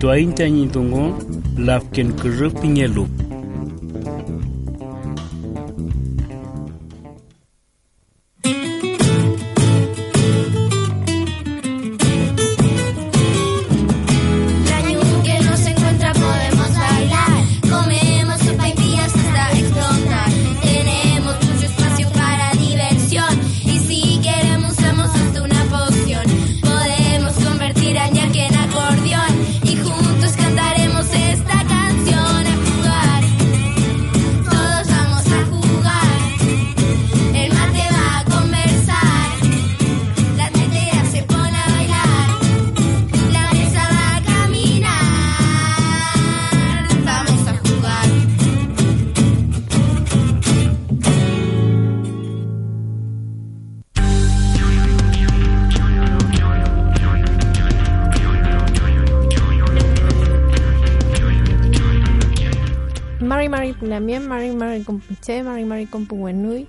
tuain tañitungo lafken krup piñelu. también Compuenui,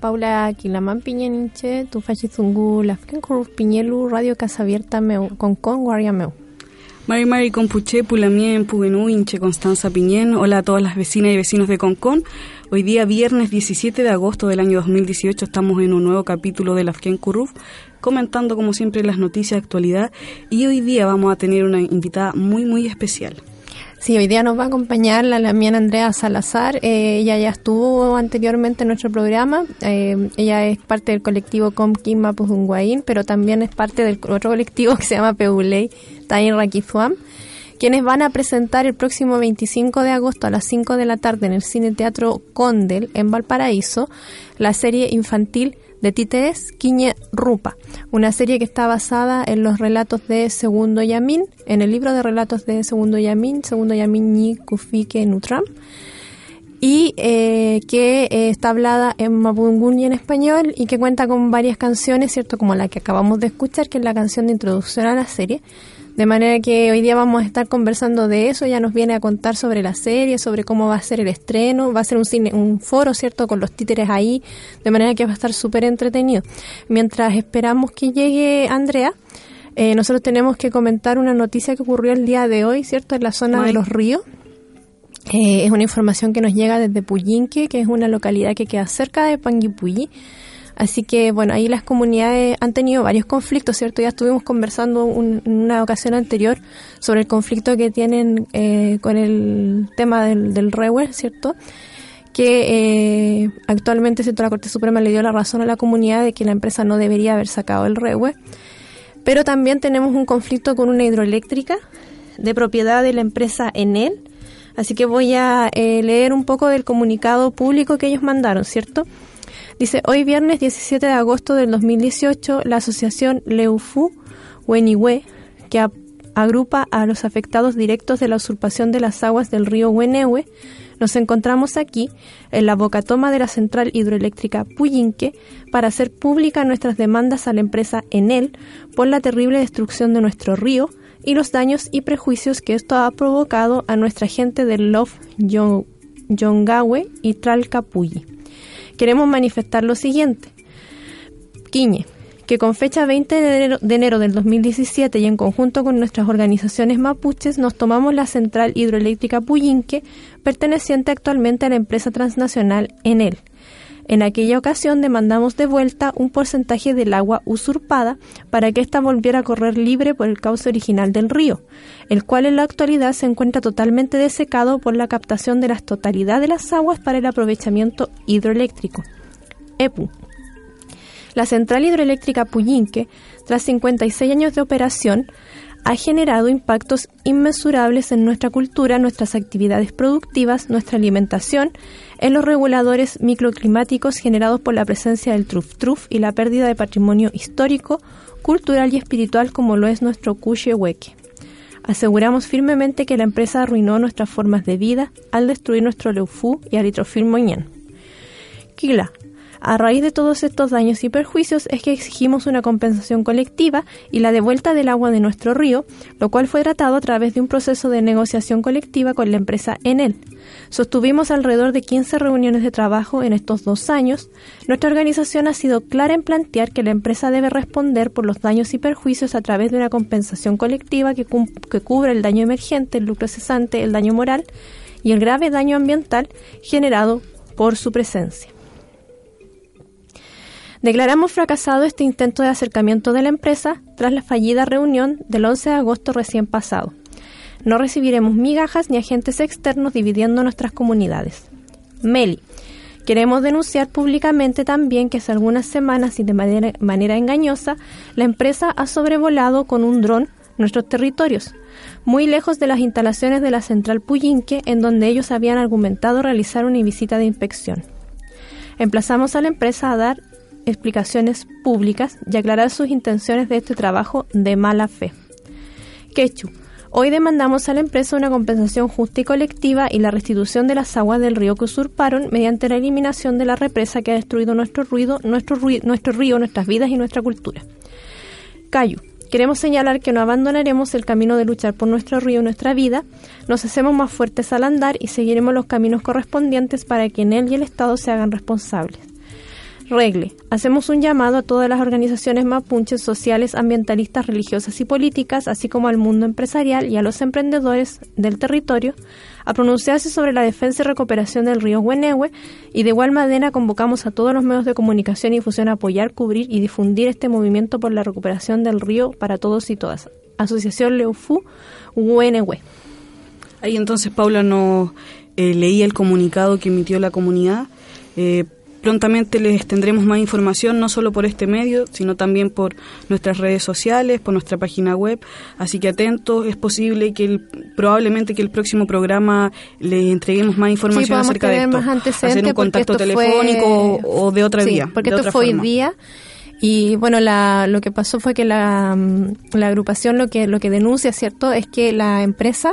Paula Quilamán Piñeninche, Tufachizungu, Lafken Kuruf Piñelu, Radio Casa Abierta Meu, con Guardia Meu. Mari Mari Compuche, Pulamien, Pugenú, Inche Constanza Piñén. Hola a todas las vecinas y vecinos de Concón. Hoy día, viernes 17 de agosto del año 2018, estamos en un nuevo capítulo de Lafken Kuruf, comentando como siempre las noticias de actualidad. Y hoy día vamos a tener una invitada muy, muy especial. Sí, hoy día nos va a acompañar la Lamiana Andrea Salazar. Eh, ella ya estuvo anteriormente en nuestro programa. Eh, ella es parte del colectivo Comquín Mapuzunguaín, pero también es parte del otro colectivo que se llama Peulei Tain Rakizuam, quienes van a presentar el próximo 25 de agosto a las 5 de la tarde en el Cine Teatro Condel en Valparaíso la serie infantil de Titees Quiñe Rupa, una serie que está basada en los relatos de Segundo Yamin, en el libro de relatos de Segundo Yamin, Segundo Yamin Ni Kufike Nutram, y eh, que eh, está hablada en mapudungun y en español y que cuenta con varias canciones, ¿cierto? Como la que acabamos de escuchar, que es la canción de introducción a la serie, de manera que hoy día vamos a estar conversando de eso, ya nos viene a contar sobre la serie, sobre cómo va a ser el estreno, va a ser un cine, un foro, ¿cierto? Con los títeres ahí, de manera que va a estar súper entretenido. Mientras esperamos que llegue Andrea, eh, nosotros tenemos que comentar una noticia que ocurrió el día de hoy, ¿cierto? En la zona de los ríos. Eh, es una información que nos llega desde Puyinque, que es una localidad que queda cerca de Panguipulli. Así que, bueno, ahí las comunidades han tenido varios conflictos, ¿cierto? Ya estuvimos conversando en una ocasión anterior sobre el conflicto que tienen eh, con el tema del, del ¿cierto? Que eh, actualmente, ¿cierto? La Corte Suprema le dio la razón a la comunidad de que la empresa no debería haber sacado el rewe. Pero también tenemos un conflicto con una hidroeléctrica de propiedad de la empresa Enel. Así que voy a eh, leer un poco del comunicado público que ellos mandaron, ¿cierto? Dice, hoy viernes 17 de agosto del 2018, la asociación Leufu Wenihue, que agrupa a los afectados directos de la usurpación de las aguas del río Wenehue, nos encontramos aquí en la bocatoma de la central hidroeléctrica Puyinque para hacer pública nuestras demandas a la empresa Enel por la terrible destrucción de nuestro río y los daños y prejuicios que esto ha provocado a nuestra gente del Love Yongawe y Tralcapuyi queremos manifestar lo siguiente. Quiñe, que con fecha 20 de enero, del 2017 y en conjunto con nuestras organizaciones mapuches nos tomamos la central hidroeléctrica Puyinque, perteneciente actualmente a la empresa transnacional Enel. En aquella ocasión demandamos de vuelta un porcentaje del agua usurpada para que ésta volviera a correr libre por el cauce original del río, el cual en la actualidad se encuentra totalmente desecado por la captación de la totalidad de las aguas para el aprovechamiento hidroeléctrico. EPU. La central hidroeléctrica Puyinque, tras 56 años de operación, ha generado impactos inmesurables en nuestra cultura, nuestras actividades productivas, nuestra alimentación, en los reguladores microclimáticos generados por la presencia del truf-truf y la pérdida de patrimonio histórico, cultural y espiritual como lo es nuestro Hueque. Aseguramos firmemente que la empresa arruinó nuestras formas de vida al destruir nuestro Leufú y Aritrofil Moñán. Kila, A raíz de todos estos daños y perjuicios es que exigimos una compensación colectiva y la devuelta del agua de nuestro río, lo cual fue tratado a través de un proceso de negociación colectiva con la empresa Enel. Sostuvimos alrededor de 15 reuniones de trabajo en estos dos años. Nuestra organización ha sido clara en plantear que la empresa debe responder por los daños y perjuicios a través de una compensación colectiva que, que cubra el daño emergente, el lucro cesante, el daño moral y el grave daño ambiental generado por su presencia. Declaramos fracasado este intento de acercamiento de la empresa tras la fallida reunión del 11 de agosto recién pasado. No recibiremos migajas ni agentes externos dividiendo nuestras comunidades. Meli. Queremos denunciar públicamente también que hace algunas semanas y de manera, engañosa, la empresa ha sobrevolado con un dron nuestros territorios, muy lejos de las instalaciones de la central Puyinque, en donde ellos habían argumentado realizar una visita de inspección. Emplazamos a la empresa a dar explicaciones públicas y aclarar sus intenciones de este trabajo de mala fe. Quechu. Hoy demandamos a la empresa una compensación justa y colectiva y la restitución de las aguas del río que usurparon mediante la eliminación de la represa que ha destruido nuestro, ruido, nuestro, nuestro río, nuestras vidas y nuestra cultura. Cayu. Queremos señalar que no abandonaremos el camino de luchar por nuestro río y nuestra vida, nos hacemos más fuertes al andar y seguiremos los caminos correspondientes para que en él y el Estado se hagan responsables. Regle. Hacemos un llamado a todas las organizaciones mapuches sociales, ambientalistas, religiosas y políticas, así como al mundo empresarial y a los emprendedores del territorio, a pronunciarse sobre la defensa y recuperación del río Huenehue y de igual manera convocamos a todos los medios de comunicación y difusión a apoyar, cubrir y difundir este movimiento por la recuperación del río para todos y todas. Asociación Leufu Huenehue. Ahí entonces Paula nos eh, leía el comunicado que emitió la comunidad. Eh, Prontamente les tendremos más información, no solo por este medio, sino también por nuestras redes sociales, por nuestra página web. Así que atentos, es posible que probablemente que el próximo programa les entreguemos más información acerca de esto. hacer un contacto telefónico o de otra vía. Porque esto fue hoy día. Y bueno, la, lo que pasó fue que la, mm, la agrupación lo que, lo que denuncia, ¿cierto?, es que la empresa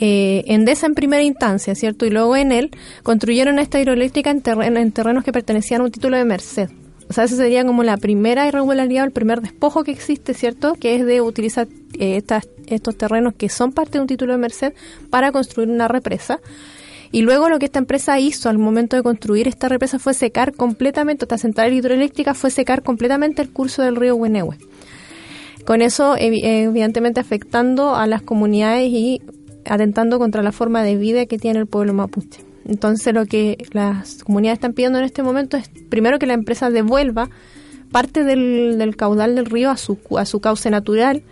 eh, Endesa en primera instancia, ¿cierto? Y luego en él construyeron esta hidroeléctrica en, en terrenos que pertenecían a un título de Merced. O sea, esa sería como la primera irregularidad, el primer despojo que existe, ¿cierto? Que es de utilizar eh, estas, estos terrenos que son parte de un título de Merced para construir una represa. Y luego lo que esta empresa hizo al momento de construir esta represa fue secar completamente, esta central hidroeléctrica fue secar completamente el curso del río Huenehue. Con eso, evidentemente, afectando a las comunidades y atentando contra la forma de vida que tiene el pueblo mapuche. Entonces lo que las comunidades están pidiendo en este momento es primero que la empresa devuelva parte del, caudal del río a su, a su cauce natural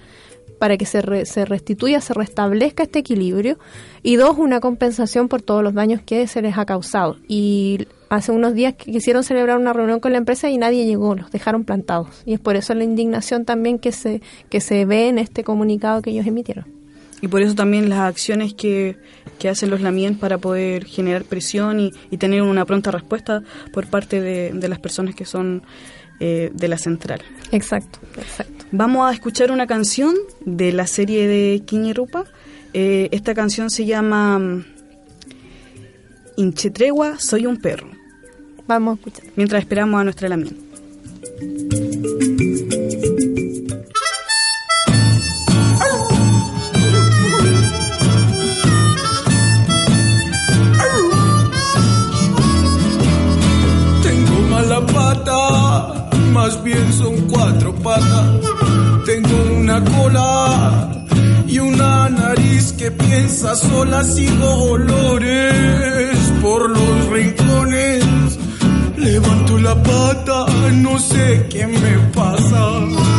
para que se, se restituya, se restablezca este equilibrio y dos, una compensación por todos los daños que se les ha causado. Y hace unos días quisieron celebrar una reunión con la empresa y nadie llegó, los dejaron plantados. Y es por eso la indignación también que se, que se ve en este comunicado que ellos emitieron. Y por eso también las acciones que, que hacen los Lamien para poder generar presión y, y, tener una pronta respuesta por parte de, de las personas que son eh, de la central. Exacto, exacto. Vamos a escuchar una canción de la serie de Quiñerupa. Eh, esta canción se llama mm, Inchetregua, soy un perro. Vamos a escuchar. Mientras esperamos a nuestra Lamien. Más bien son cuatro patas. Tengo una cola y una nariz que piensa sola, sigo olores por los rincones. Levanto la pata, no sé qué me pasa.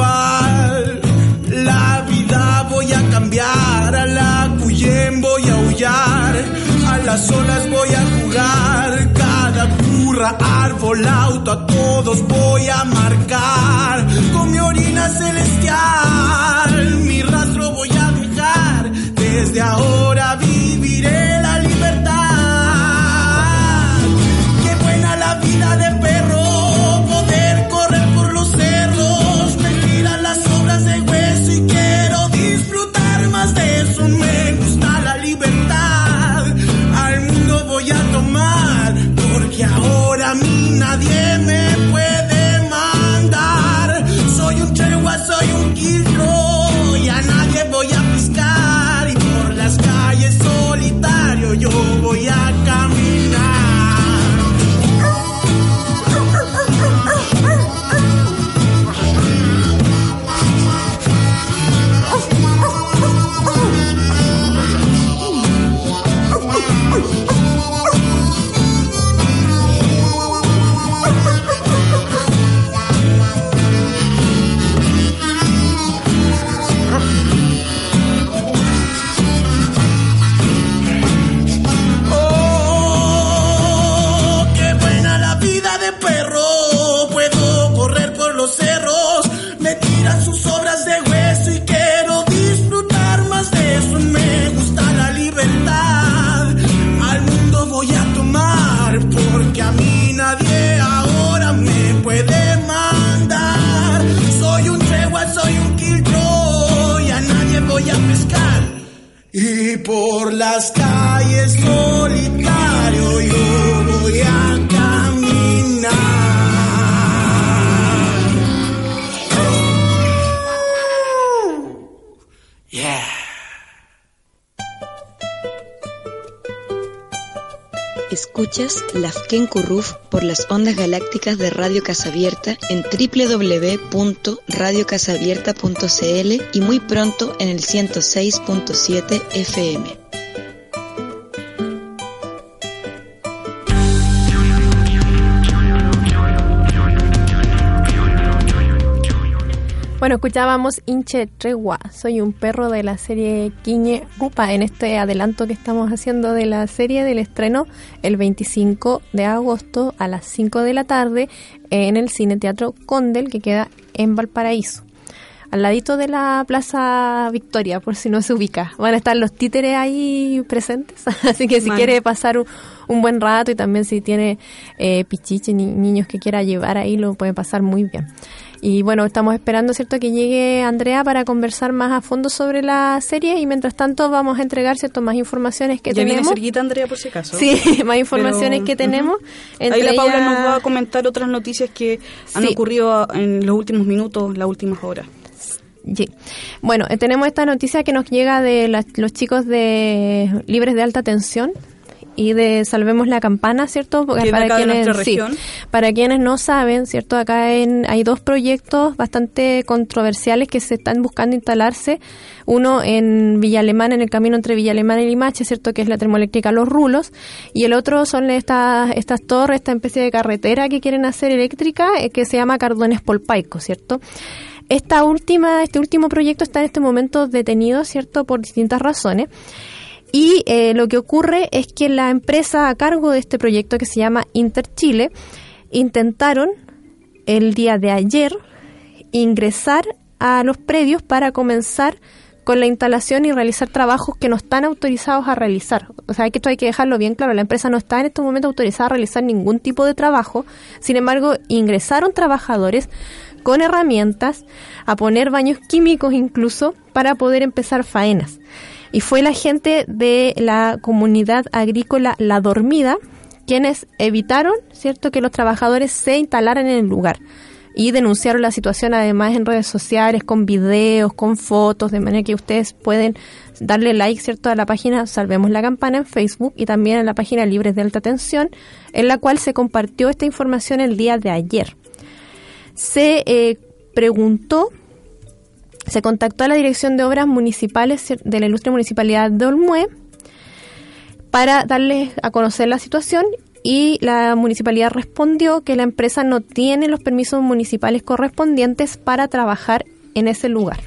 La. La vida voy a cambiar, a la cuyen voy a aullar, a las olas voy a jugar, cada curra, árbol, auto, a todos voy a marcar con mi orina celestial, mi rastro voy a dejar, desde ahora viviré la libertad. por Lafken Kurruf por las ondas galácticas de Radio Casabierta en www.radiocasabierta.cl y muy pronto en el 106.7 FM. Bueno, escuchábamos Inche Tregua, soy un perro de la serie Quiñe Rupa, en este adelanto que estamos haciendo de la serie del estreno el 25 de agosto a las 5 de la tarde en el Cine Teatro Condel que queda en Valparaíso. Al ladito de la Plaza Victoria, por si no se ubica. Van a estar los títeres ahí presentes, así que si quiere pasar un, buen rato y también si tiene eh, pichiche, ni, niños que quiera llevar ahí, lo puede pasar muy bien. Y bueno, estamos esperando, ¿cierto?, que llegue Andrea para conversar más a fondo sobre la serie y mientras tanto vamos a entregar, ¿cierto?, más informaciones que ya tenemos. Viene cerquita Andrea por si acaso. Sí, más informaciones que tenemos. Ahí la Paula nos va a comentar otras noticias que han ocurrido en los últimos minutos, las últimas horas. Sí. Bueno, eh, tenemos esta noticia que nos llega de los chicos de Libres de Alta Tensión, y de Salvemos la Campana, ¿cierto? Porque para quienes, para quienes no saben, ¿cierto? Acá en, hay dos proyectos bastante controversiales que se están buscando instalarse. Uno en Villa Alemana, en el camino entre Villa Alemana y Limache, ¿cierto? Que es la termoeléctrica Los Rulos. Y el otro son estas, estas torres, esta especie de carretera que quieren hacer eléctrica, eh, que se llama Cardones Polpaico, ¿cierto? Esta última, este último proyecto está en este momento detenido, ¿cierto? Por distintas razones. Y eh, lo que ocurre es que la empresa a cargo de este proyecto que se llama Interchile intentaron el día de ayer ingresar a los predios para comenzar con la instalación y realizar trabajos que no están autorizados a realizar. O sea, esto hay que dejarlo bien claro. La empresa no está en este momento autorizada a realizar ningún tipo de trabajo. Sin embargo, ingresaron trabajadores con herramientas a poner baños químicos incluso para poder empezar faenas y fue la gente de la comunidad agrícola La Dormida quienes evitaron, ¿cierto?, que los trabajadores se instalaran en el lugar y denunciaron la situación además en redes sociales con videos, con fotos, de manera que ustedes pueden darle like, ¿cierto?, a la página Salvemos la Campana en Facebook y también a la página Libres de Alta Tensión, en la cual se compartió esta información el día de ayer. Se eh, preguntó se contactó a la Dirección de Obras Municipales de la Ilustre Municipalidad de Olmué para darles a conocer la situación y la municipalidad respondió que la empresa no tiene los permisos municipales correspondientes para trabajar en ese lugar.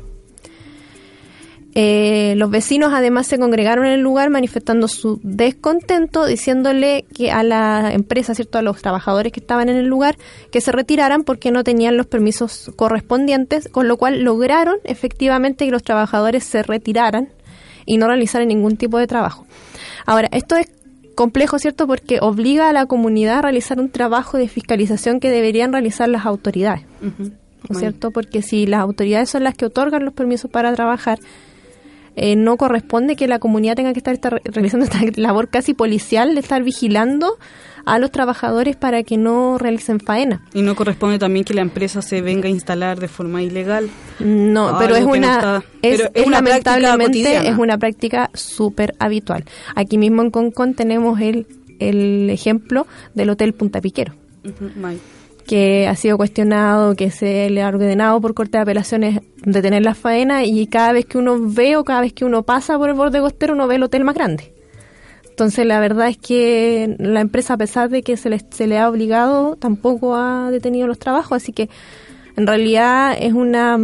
Eh, los vecinos además se congregaron en el lugar manifestando su descontento, diciéndole que a la empresa, cierto, a los trabajadores que estaban en el lugar, que se retiraran porque no tenían los permisos correspondientes, con lo cual lograron efectivamente que los trabajadores se retiraran y no realizaran ningún tipo de trabajo. Ahora, esto es complejo, ¿cierto? Porque obliga a la comunidad a realizar un trabajo de fiscalización que deberían realizar las autoridades, ¿no es cierto? Porque si las autoridades son las que otorgan los permisos para trabajar, eh, no corresponde que la comunidad tenga que estar, realizando esta labor casi policial de estar vigilando a los trabajadores para que no realicen faena. Y no corresponde también que la empresa se venga a instalar de forma ilegal. No, pero es una, es, lamentablemente es una práctica súper habitual. Aquí mismo en Concon tenemos el, el ejemplo del Hotel Punta Piquero que ha sido cuestionado, que se le ha ordenado por corte de apelaciones detener la faena y cada vez que uno ve o cada vez que uno pasa por el borde costero uno ve el hotel más grande. Entonces la verdad es que la empresa a pesar de que se le, se le ha obligado tampoco ha detenido los trabajos, así que en realidad es una,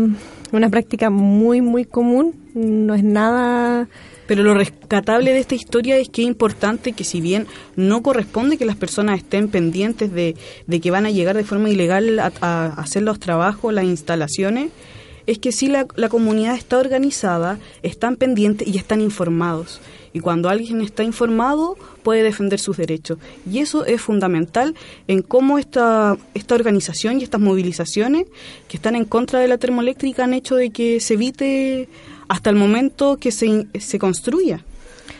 una práctica muy muy común, no es nada pero lo rescatable de esta historia es que es importante que si bien no corresponde que las personas estén pendientes de, que van a llegar de forma ilegal a, hacer los trabajos, las instalaciones, es que si la, la, comunidad está organizada, están pendientes y están informados. Y cuando alguien está informado, puede defender sus derechos. Y eso es fundamental en cómo esta, esta organización y estas movilizaciones que están en contra de la termoeléctrica han hecho de que se evite hasta el momento que se, se construya.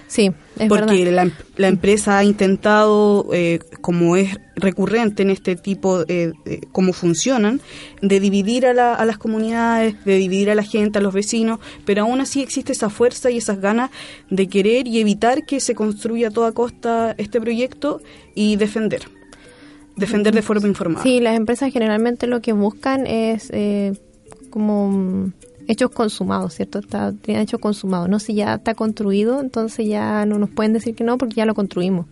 Sí, es porque verdad. la, la empresa ha intentado, eh, como es recurrente en este tipo, eh, de cómo funcionan, de dividir a, la- a las comunidades, de dividir a la gente, a los vecinos, pero aún así existe esa fuerza y esas ganas de querer y evitar que se construya a toda costa este proyecto y defender. Defender de forma informada. Sí, las empresas generalmente lo que buscan es eh, como hechos consumados, ¿cierto? Está, tiene hechos consumados, ¿no? Si ya está construido, entonces ya no nos pueden decir que no porque ya lo construimos.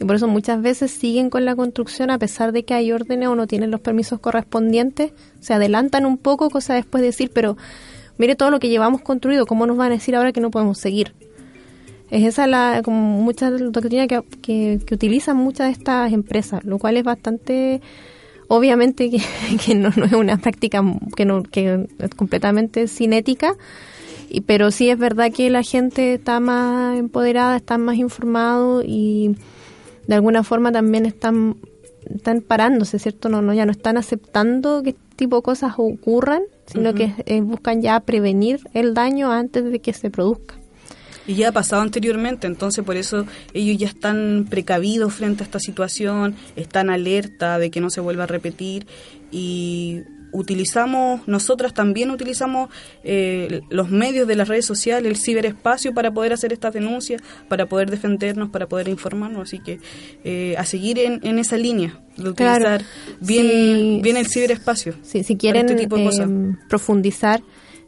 Y por eso muchas veces siguen con la construcción a pesar de que hay órdenes o no tienen los permisos correspondientes, se adelantan un poco, cosa después de decir, pero mire todo lo que llevamos construido, ¿cómo nos van a decir ahora que no podemos seguir? Es esa la como mucha doctrina que, que, que utilizan muchas de estas empresas, lo cual es bastante obviamente que, que no, no es una práctica que no que es completamente cinética y pero sí es verdad que la gente está más empoderada, está más informado y de alguna forma también están están parándose, ¿cierto? No, no ya no están aceptando que este tipo de cosas ocurran, sino que eh, buscan ya prevenir el daño antes de que se produzca. Y ya ha pasado anteriormente, entonces por eso ellos ya están precavidos frente a esta situación, están alerta de que no se vuelva a repetir y utilizamos, nosotras también utilizamos eh, los medios de las redes sociales, el ciberespacio para poder hacer estas denuncias, para poder defendernos, para poder informarnos, así que eh, a seguir en, en esa línea, de utilizar Claro. bien, Sí. bien el ciberespacio. Sí, si quieren este tipo de cosas. eh, profundizar,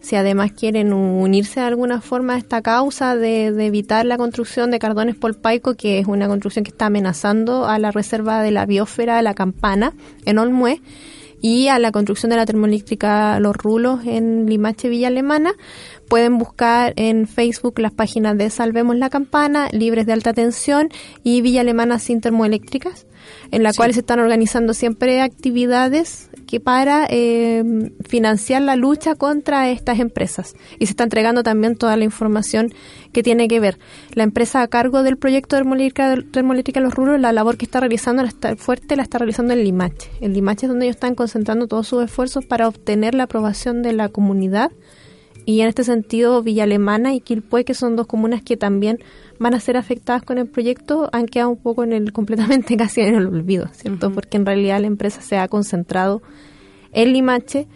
si además quieren unirse de alguna forma a esta causa de, evitar la construcción de Cardones Polpaico, que es una construcción que está amenazando a la reserva de la biosfera de la Campana en Olmué, y a la construcción de la termoeléctrica Los Rulos en Limache, Villa Alemana, pueden buscar en Facebook las páginas de Salvemos la Campana, Libres de Alta Tensión y Villa Alemana sin termoeléctricas, en la Sí. cual se están organizando siempre actividades que para eh, financiar la lucha contra estas empresas. Y se está entregando también toda la información que tiene que ver. La empresa a cargo del proyecto termoeléctrica, termoeléctrica Los Ruros, la labor que está realizando la está, fuerte la está realizando en Limache. En Limache es donde ellos están concentrando todos sus esfuerzos para obtener la aprobación de la comunidad y en este sentido Villa Alemana y Quilpué, que son dos comunas que también van a ser afectadas con el proyecto, han quedado un poco en el completamente casi en el olvido, ¿cierto? Porque en realidad la empresa se ha concentrado en Limache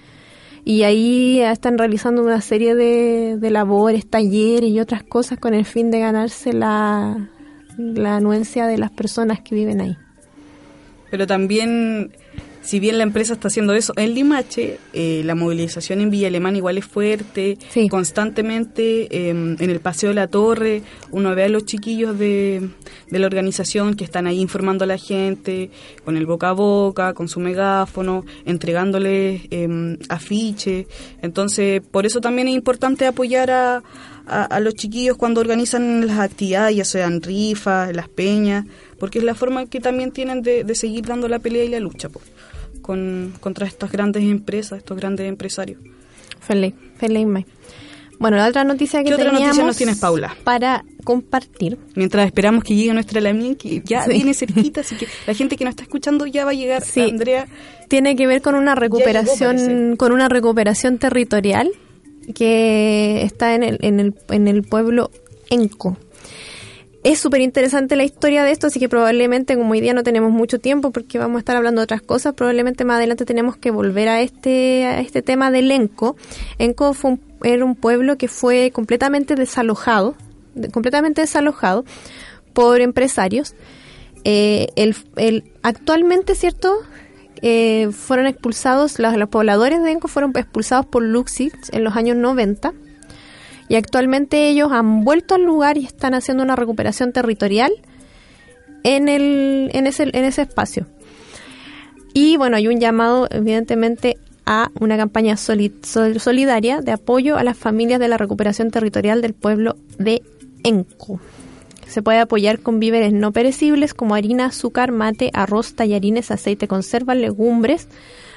y ahí están realizando una serie de, de labores, talleres y otras cosas con el fin de ganarse la, la anuencia de las personas que viven ahí. Pero también, si bien la empresa está haciendo eso en Limache, eh, la movilización en Villa Alemana igual es fuerte, Sí. constantemente eh, en el Paseo de la Torre, uno ve a los chiquillos de, de la organización que están ahí informando a la gente, con el boca a boca, con su megáfono, entregándoles eh, afiches. Entonces, por eso también es importante apoyar a, a, a los chiquillos cuando organizan las actividades, ya sean rifas, las peñas, porque es la forma que también tienen de, de seguir dando la pelea y la lucha pues, con, contra estas grandes empresas, estos grandes empresarios. Feliz, feliz, May. Bueno, la otra noticia que ¿Qué otra noticia nos tienes, Paula? para compartir Mientras esperamos que llegue nuestra Lamien, que ya Sí. viene cerquita, así que la gente que nos está escuchando ya va a llegar. Sí. Andrea, tiene que ver con una recuperación con una recuperación territorial que está en el, en el, en el pueblo Enco. Es súper interesante la historia de esto, así que probablemente como hoy día no tenemos mucho tiempo porque vamos a estar hablando de otras cosas, probablemente más adelante tenemos que volver a este, a este tema del Enco. Enco fue un- era un pueblo que fue completamente desalojado, de- completamente desalojado por empresarios. Eh, el, actualmente, ¿cierto? Eh, fueron expulsados, los, pobladores de Enco fueron expulsados por Luxit en los años 90 y actualmente ellos han vuelto al lugar y están haciendo una recuperación territorial en, el, en, ese, en ese espacio. Y bueno, hay un llamado evidentemente a una campaña soli- sol- solidaria de apoyo a las familias de la recuperación territorial del pueblo de Enco. Se puede apoyar con víveres no perecibles como harina, azúcar, mate, arroz, tallarines, aceite, conserva, legumbres,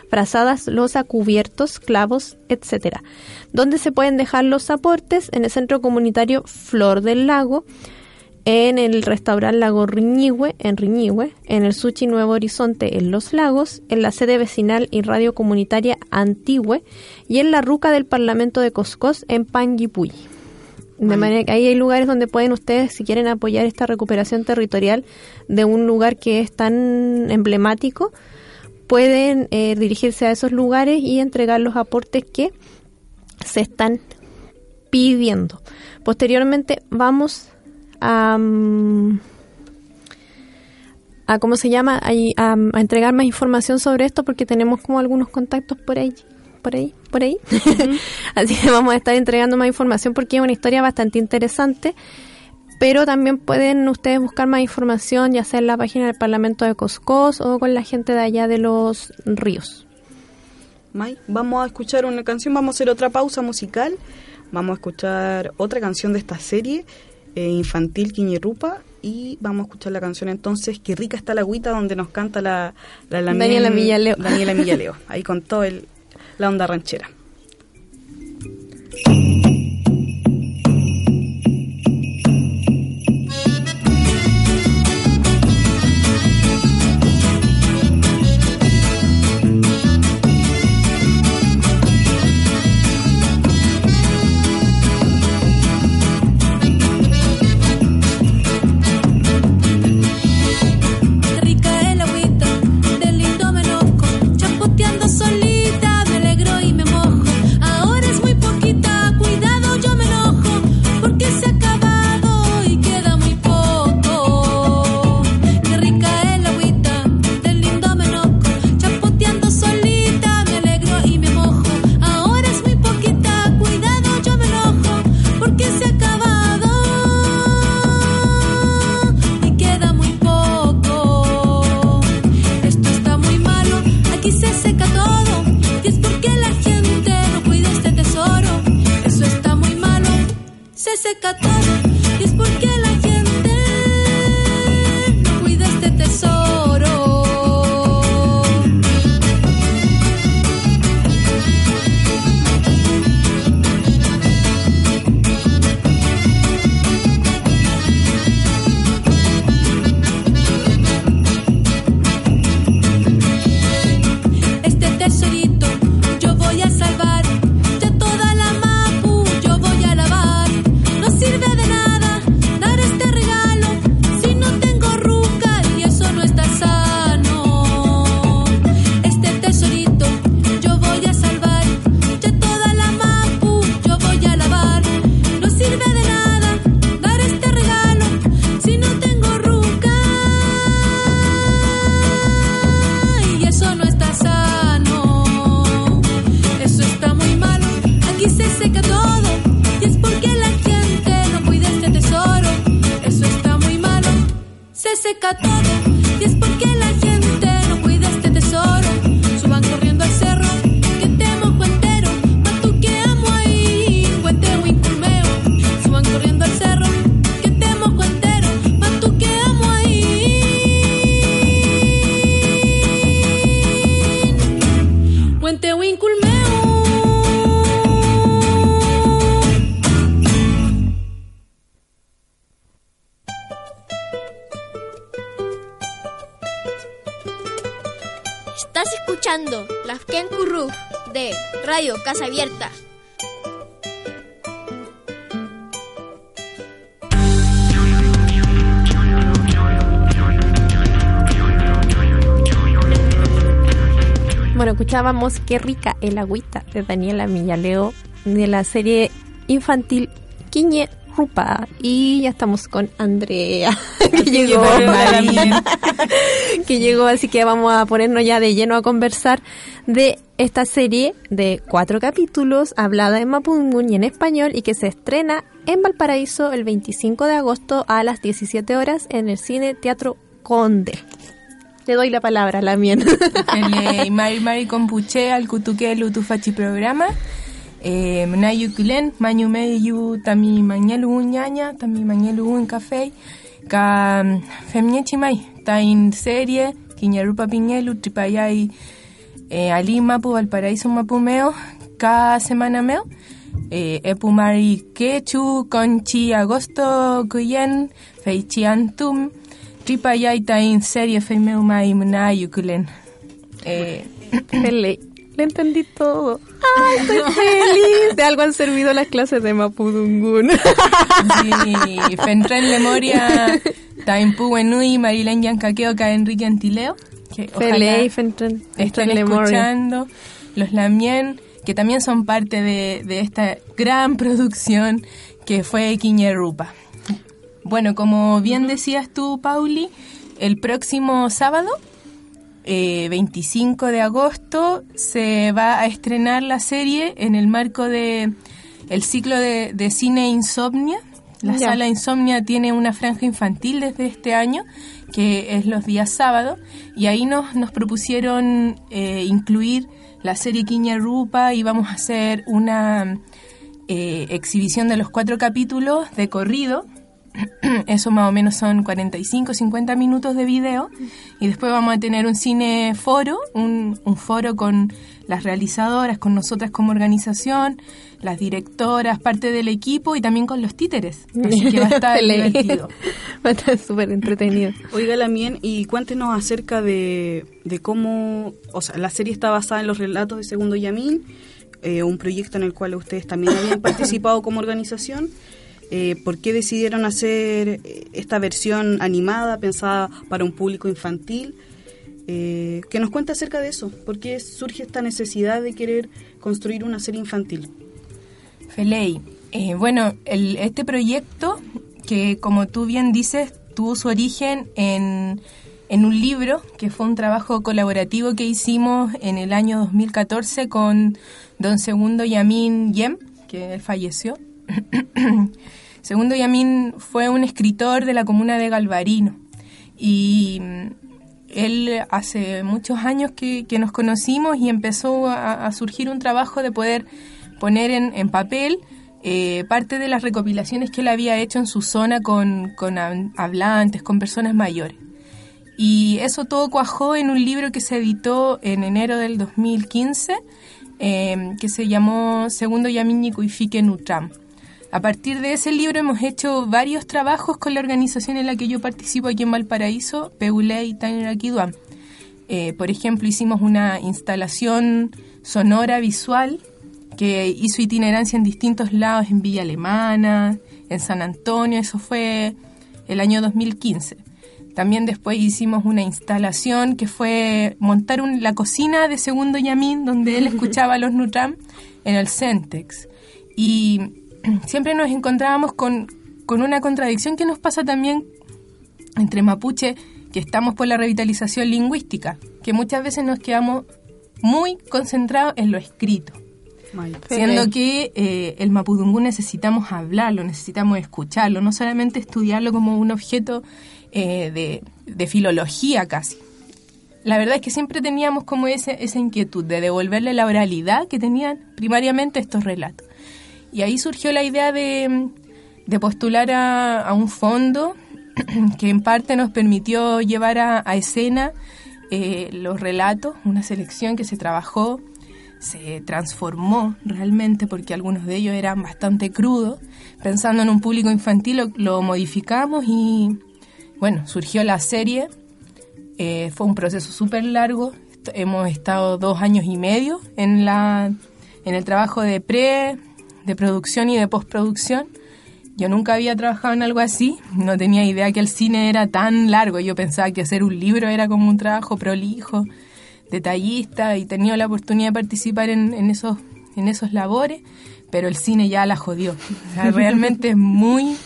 frazadas, losa, cubiertos, clavos, etcétera. ¿Dónde se pueden dejar los aportes? En el centro comunitario Flor del Lago, en el restaurante Lago Riñihue, en Riñihue, en el Suchi Nuevo Horizonte, en Los Lagos, en la sede vecinal y radio comunitaria Antigüe y en la ruca del Parlamento de Coscos, en Panguipulli. De manera que ahí hay lugares donde pueden ustedes, si quieren apoyar esta recuperación territorial de un lugar que es tan emblemático, pueden eh, dirigirse a esos lugares y entregar los aportes que se están pidiendo. Posteriormente vamos a, mm, a ¿cómo se llama? A, a- a entregar más información sobre esto porque tenemos como algunos contactos por ahí, por ahí, por ahí. Así que vamos a estar entregando más información porque es una historia bastante interesante. Pero también pueden ustedes buscar más información, ya sea en la página del Parlamento de Coscos o con la gente de allá de los ríos. May, vamos a escuchar una canción, vamos a hacer otra pausa musical. Vamos a escuchar otra canción de esta serie, eh, infantil Quiñerrupa. Y vamos a escuchar la canción entonces, Qué rica está la agüita, donde nos canta la, la, la Daniela Millaleo. Daniela Millaleo, ahí con todo el, la onda ranchera. de Radio Casa Abierta. Bueno, escuchábamos Qué rica el agüita de Daniela Millaleo de la serie infantil Quiñe Rupa. Y ya estamos con Andrea, que llegó, que llegó, así que vamos a ponernos ya de lleno a conversar de esta serie de cuatro capítulos hablada en Mapungun y en español y que se estrena en Valparaíso el 25 de agosto a las 17 horas en el Cine Teatro Conde. Le doy la palabra la. Ele mari mari kompuche al kutuke lutufachi programa. Eh, mnayu kulen manyu meyu tami mañelu ñaña tami mañelu un café. Ka femñechi mai. Ta in serie kiñarupa piñelu tripayay eh, ali mapu valparaíso mapumeo ka semana meo eh, epumari quechu conchi agosto kuyen feichi antum. Tripayay ta in serie femeu mai mnayu. Le entendí todo. ¡Ay, estoy feliz! De algo han servido las clases de Mapudungun. Sí, Fentren Lemoria, Taimpu Wenui, Marilén Yancaqueo, Ka Enrique Antileo. Que Fentren. Lemoria. escuchando. Los Lamien, que también son parte de, de esta gran producción que fue Quiñerrupa. Bueno, como bien decías tú, Pauli, el próximo sábado, eh, 25 de agosto, se va a estrenar la serie en el marco de el ciclo de, de cine Insomnia. La Ya. sala Insomnia tiene una franja infantil desde este año, que es los días sábados, y ahí nos, nos propusieron eh, incluir la serie Quiña Rupa y vamos a hacer una eh, exhibición de los cuatro capítulos de corrido. Eso más o menos son 45, 50 minutos de video. Y después vamos a tener un cine foro, un, un foro con las realizadoras, con nosotras como organización, las directoras, parte del equipo y también con los títeres. Así que va a estar divertido. Va a estar súper entretenido. Oiga, Lamien, y cuéntenos acerca de, de cómo, o sea, la serie está basada en los relatos de Segundo Yamín, eh, un proyecto en el cual ustedes también habían participado como organización. Eh, ¿Por qué decidieron hacer eh, esta versión animada pensada para un público infantil? Eh, que nos cuente acerca de eso. ¿Por qué surge esta necesidad de querer construir una serie infantil? Feley, eh, bueno, este proyecto, que como tú bien dices, tuvo su origen en, en un libro, que fue un trabajo colaborativo que hicimos en el año 2014 con don Segundo Yamín Yem, que él falleció. Segundo Yamín fue un escritor de la comuna de Galvarino y mm, él hace muchos años que, que nos conocimos y empezó a, a surgir un trabajo de poder poner en, en papel eh, parte de las recopilaciones que él había hecho en su zona con, con hab- hablantes, con personas mayores. Y eso todo cuajó en un libro que se editó en enero del 2015, eh, que se llamó Segundo Yamini Kuifique Nutram. A partir de ese libro hemos hecho varios trabajos con la organización en la que yo participo aquí en Valparaíso, Peule y. Eh, por ejemplo, hicimos una instalación sonora visual que hizo itinerancia en distintos lados, en Villa Alemana, en San Antonio, eso fue el año 2015. También después hicimos una instalación que fue montar un- la cocina de Segundo Yamín, donde él escuchaba a los Nutram en el Centex. Y siempre nos encontrábamos con, con una contradicción que nos pasa también entre mapuche, que estamos por la revitalización lingüística, que muchas veces nos quedamos muy concentrados en lo escrito. Siendo que eh, el mapudungú necesitamos hablarlo, necesitamos escucharlo, no solamente estudiarlo como un objeto eh, de, de filología casi. La verdad es que siempre teníamos como ese, esa inquietud de devolverle la oralidad que tenían primariamente estos relatos. Y ahí surgió la idea de, postular a, un fondo que en parte nos permitió llevar a, a escena eh, los relatos, una selección que se trabajó se transformó realmente porque algunos de ellos eran bastante crudos. Pensando en un público infantil lo, modificamos y bueno, surgió la serie. Eh, fue un proceso súper largo. Hemos estado dos años y medio en, la, en el trabajo de pre, de producción y de postproducción. Yo nunca había trabajado en algo así, no tenía idea que el cine era tan largo. Yo pensaba que hacer un libro era como un trabajo prolijo, detallista, y tenía la oportunidad de participar en, en esos, en esos labores, pero el cine ya la jodió. O sea, realmente es muy,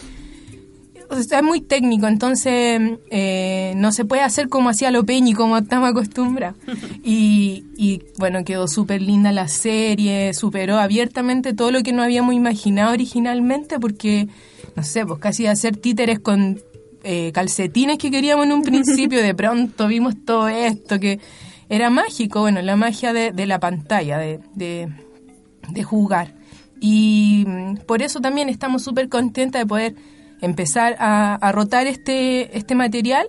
o sea, es muy técnico, entonces eh, no se puede hacer como hacía lo Peñi, como estamos acostumbrados. Y, y bueno, quedó súper linda la serie, superó abiertamente todo lo que no habíamos imaginado originalmente, porque, no sé, pues casi hacer títeres con eh, calcetines que queríamos en un principio, de pronto vimos todo esto que era mágico, bueno, la magia de, de la pantalla, de, de, de jugar. Y mm, por eso también estamos súper contentas de poder empezar a, rotar este, este material.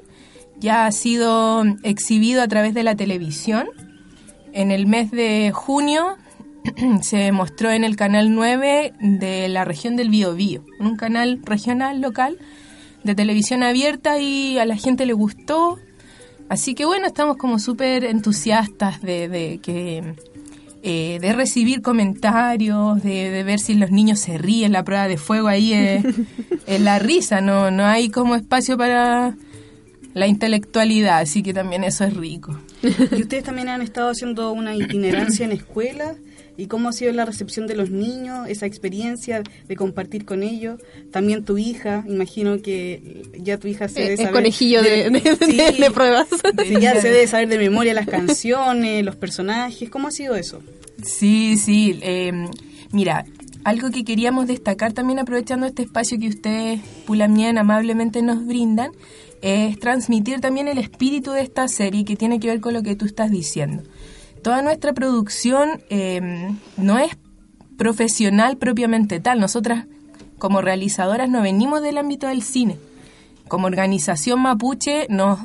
Ya ha sido exhibido a través de la televisión. En el mes de junio se mostró en el canal 9 de la región del Biobío, un canal regional local de televisión abierta y a la gente le gustó. Así que bueno, estamos como súper entusiastas de que eh, de recibir comentarios, de, de ver si los niños se ríen, la prueba de fuego ahí es, es la risa, no, no hay como espacio para la intelectualidad, así que también eso es rico. Y ustedes también han estado haciendo una itinerancia en escuelas. ¿Y cómo ha sido la recepción de los niños, esa experiencia de compartir con ellos? También tu hija, imagino que ya tu hija se debe El saber... conejillo de, de- Sí, de pruebas. ya se debe saber de memoria las canciones, los personajes. ¿Cómo ha sido eso? Sí, sí. eh, mira, algo que queríamos destacar también aprovechando este espacio que ustedes, Pulamien, amablemente nos brindan, es transmitir también el espíritu de esta serie que tiene que ver con lo que tú estás diciendo. Toda nuestra producción eh, no es profesional propiamente tal. Nosotras, como realizadoras, no venimos del ámbito del cine. Como organización mapuche nos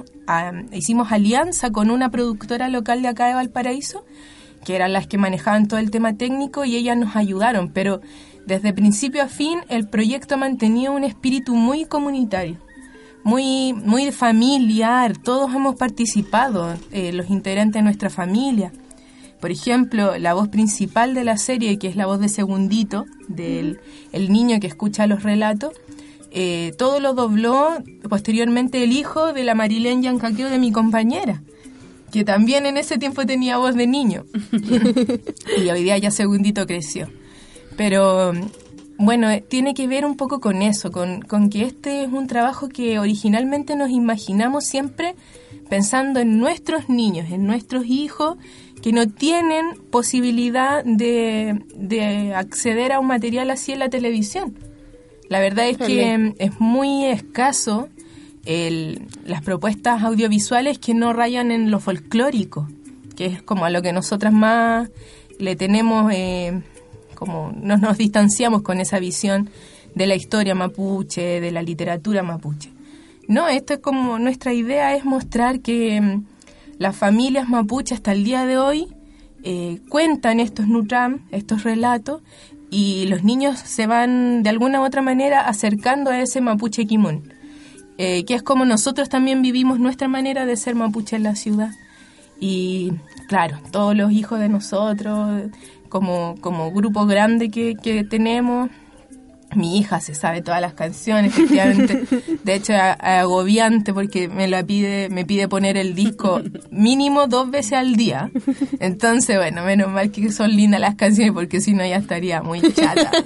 hicimos alianza con una productora local de acá de Valparaíso, que eran las que manejaban todo el tema técnico y ellas nos ayudaron, pero desde principio a fin el proyecto mantenía un espíritu muy comunitario, muy, muy familiar, todos hemos participado, eh, los integrantes de nuestra familia. Por ejemplo, la voz principal de la serie, que es la voz de Segundito, del el niño que escucha los relatos, eh, todo lo dobló posteriormente el hijo de la Marilén Yancaqueo de mi compañera, que también en ese tiempo tenía voz de niño. y hoy día ya Segundito creció. Pero bueno, tiene que ver un poco con eso, con, con que este es un trabajo que originalmente nos imaginamos siempre pensando en nuestros niños, en nuestros hijos que no tienen posibilidad de, de acceder a un material así en la televisión. La verdad es que es muy escaso el- las propuestas audiovisuales que no rayan en lo folclórico, que es como a lo que nosotras más le tenemos, eh, como nos, nos distanciamos con esa visión de la historia mapuche, de la literatura mapuche. No, esto es como nuestra idea es mostrar que las familias mapuche hasta el día de hoy eh, cuentan estos nutram, estos relatos, y los niños se van de alguna u otra manera acercando a ese mapuche kimón, eh, que es como nosotros también vivimos nuestra manera de ser mapuche en la ciudad. Y claro, todos los hijos de nosotros, como, como grupo grande que, que tenemos, mi hija se sabe todas las canciones, efectivamente. De hecho, es agobiante porque me la pide, me pide poner el disco mínimo dos veces al día. Entonces, bueno, menos mal que son lindas las canciones porque si no ya estaría muy chata.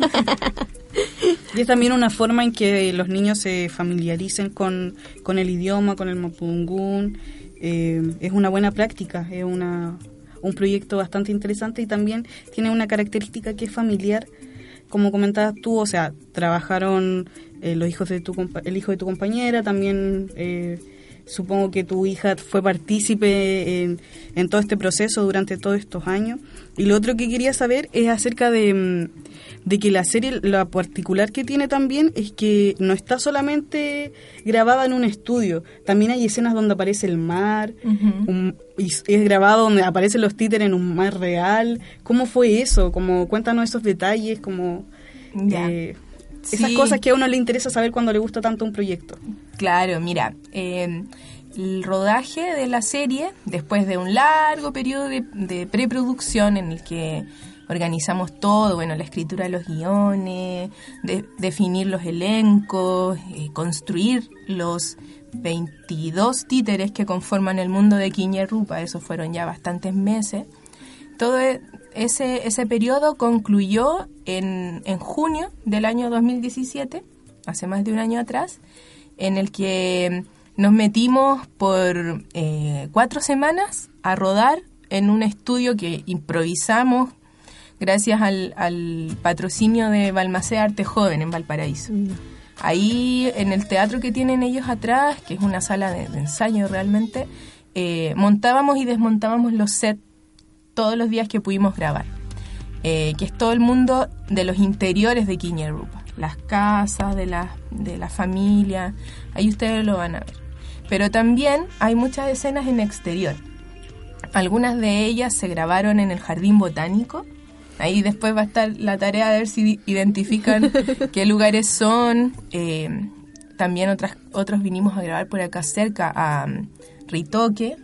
Y es también una forma en que los niños se familiaricen con, con el idioma, con el mapungún. Eh, es una buena práctica, es una, un proyecto bastante interesante y también tiene una característica que es familiar. Como comentabas tú, o sea, trabajaron eh, los hijos de tu el hijo de tu compañera, también eh, supongo que tu hija fue partícipe en, en todo este proceso durante todos estos años. Y lo otro que quería saber es acerca de, mm, de que la serie, la particular que tiene también es que no está solamente grabada en un estudio, también hay escenas donde aparece el mar, un- y es grabado donde aparecen los títeres en un mar real. ¿Cómo fue eso? Como cuéntanos esos detalles, como eh, esas Sí. cosas que a uno le interesa saber cuando le gusta tanto un proyecto. Claro, mira, eh, el rodaje de la serie, después de un largo periodo de, de preproducción en el que organizamos todo, bueno, la escritura de los guiones, de- definir los elencos, eh, construir los 22 títeres que conforman el mundo de Quiñerrupa, eso fueron ya bastantes meses. Todo e- ese, ese periodo concluyó en, en junio del año 2017, hace más de un año atrás, en el que nos metimos por eh, cuatro semanas a rodar en un estudio que improvisamos gracias al, al patrocinio de Balmaceda Arte Joven en Valparaíso. Ahí en el teatro que tienen ellos atrás, que es una sala de, de ensayo realmente, eh, montábamos y desmontábamos los sets todos los días que pudimos grabar, eh, que es todo el mundo de los interiores de Quiñerrupa, las casas de la, de la familia, ahí ustedes lo van a ver. Pero también hay muchas escenas en exterior. Algunas de ellas se grabaron en el jardín botánico. Ahí después va a estar la tarea de ver si identifican qué lugares son. Eh, también otras, otros vinimos a grabar por acá cerca a mm, Ritoque,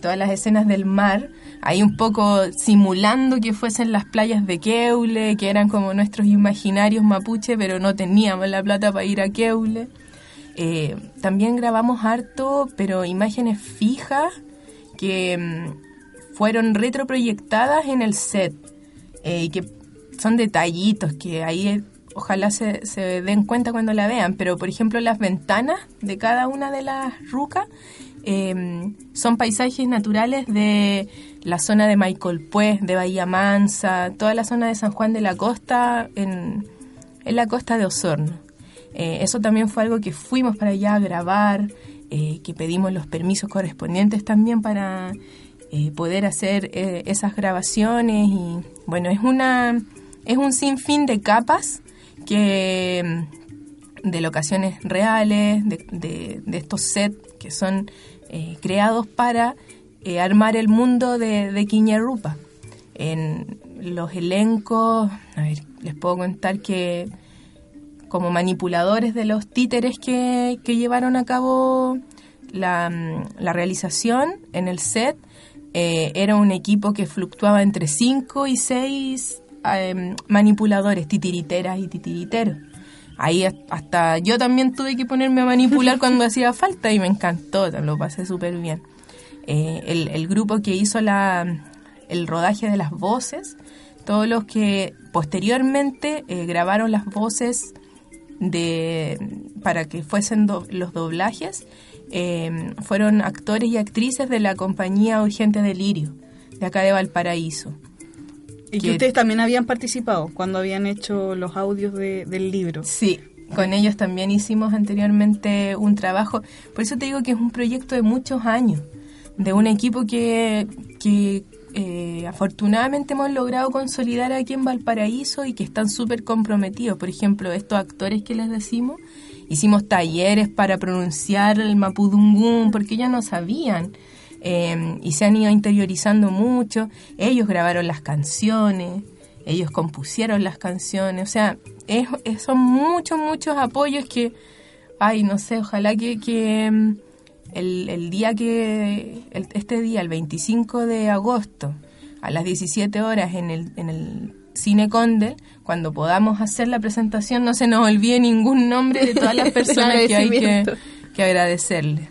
todas las escenas del mar, ahí un poco simulando que fuesen las playas de Keule, que eran como nuestros imaginarios mapuche, pero no teníamos la plata para ir a Keule. Eh, también grabamos harto, pero imágenes fijas que mm, fueron retroproyectadas en el set eh, y que son detallitos que ahí eh, ojalá se, se den cuenta cuando la vean. Pero, por ejemplo, las ventanas de cada una de las rucas eh, son paisajes naturales de la zona de Maicolpué, de Bahía Mansa, toda la zona de San Juan de la Costa, en, en la costa de Osorno. Eh, eso también fue algo que fuimos para allá a grabar, que pedimos los permisos correspondientes también para eh, poder hacer eh, esas grabaciones y bueno, es una es un sinfín de capas que de locaciones reales, de, de- estos sets que son eh, creados para armar el mundo de, de Quiñarrupa. En los elencos, a ver, les puedo contar que como manipuladores de los títeres que, que llevaron a cabo la, mm, la realización en el set, eh, era un equipo que fluctuaba entre 5 y 6 manipuladores, titiriteras y titiriteros. Ahí has- hasta yo también tuve que ponerme a manipular cuando hacía falta y me encantó, lo pasé súper bien. Eh, el, el grupo que hizo la, el rodaje de las voces, todos los que posteriormente eh, grabaron las voces de para que fuesen do- los doblajes eh, fueron actores y actrices de la compañía Urgente Delirio de acá de Valparaíso Y que que- ustedes también habían participado cuando habían hecho los audios de- del libro. Sí, con ellos también hicimos anteriormente un trabajo. Por eso te digo que es un proyecto de muchos años, de un equipo que, que eh, afortunadamente hemos logrado consolidar aquí en Valparaíso y que están súper comprometidos. Por ejemplo, estos actores que les decimos, hicimos talleres para pronunciar el mapudungún porque ya no sabían. eh, y se han ido interiorizando mucho. Ellos grabaron las canciones, ellos compusieron las canciones, o sea, es, es- son muchos, muchos apoyos que, ay, no sé, ojalá que, que mm, el, el día que, el- este día, el 25 de agosto, a las 17 horas en el, en el Cine Condel, cuando podamos hacer la presentación, no se nos olvide ningún nombre de todas las personas que hay que, agradecerle.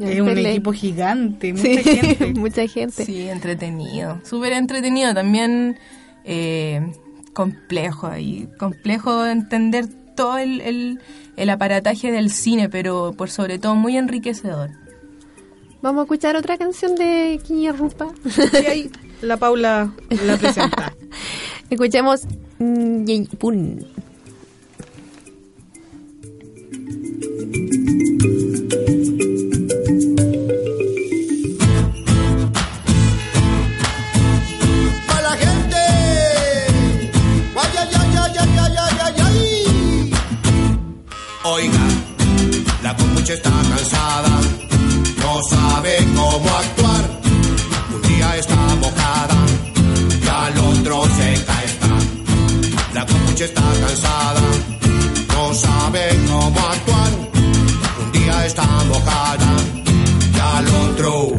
Es un equipo gigante, mucha Sí, gente. mucha gente. Sí, entretenido. Súper entretenido. También eh, complejo y complejo entender todo el, el, el aparataje del cine, pero por sobre todo muy enriquecedor. Vamos a escuchar otra canción de Quiñarrupa. Y ahí la Paula la presenta. Escuchemos Pun. Oiga, la compucha está cansada, no sabe cómo actuar. La compucha está cansada, no sabe cómo actuar. Un día está mojada y al otro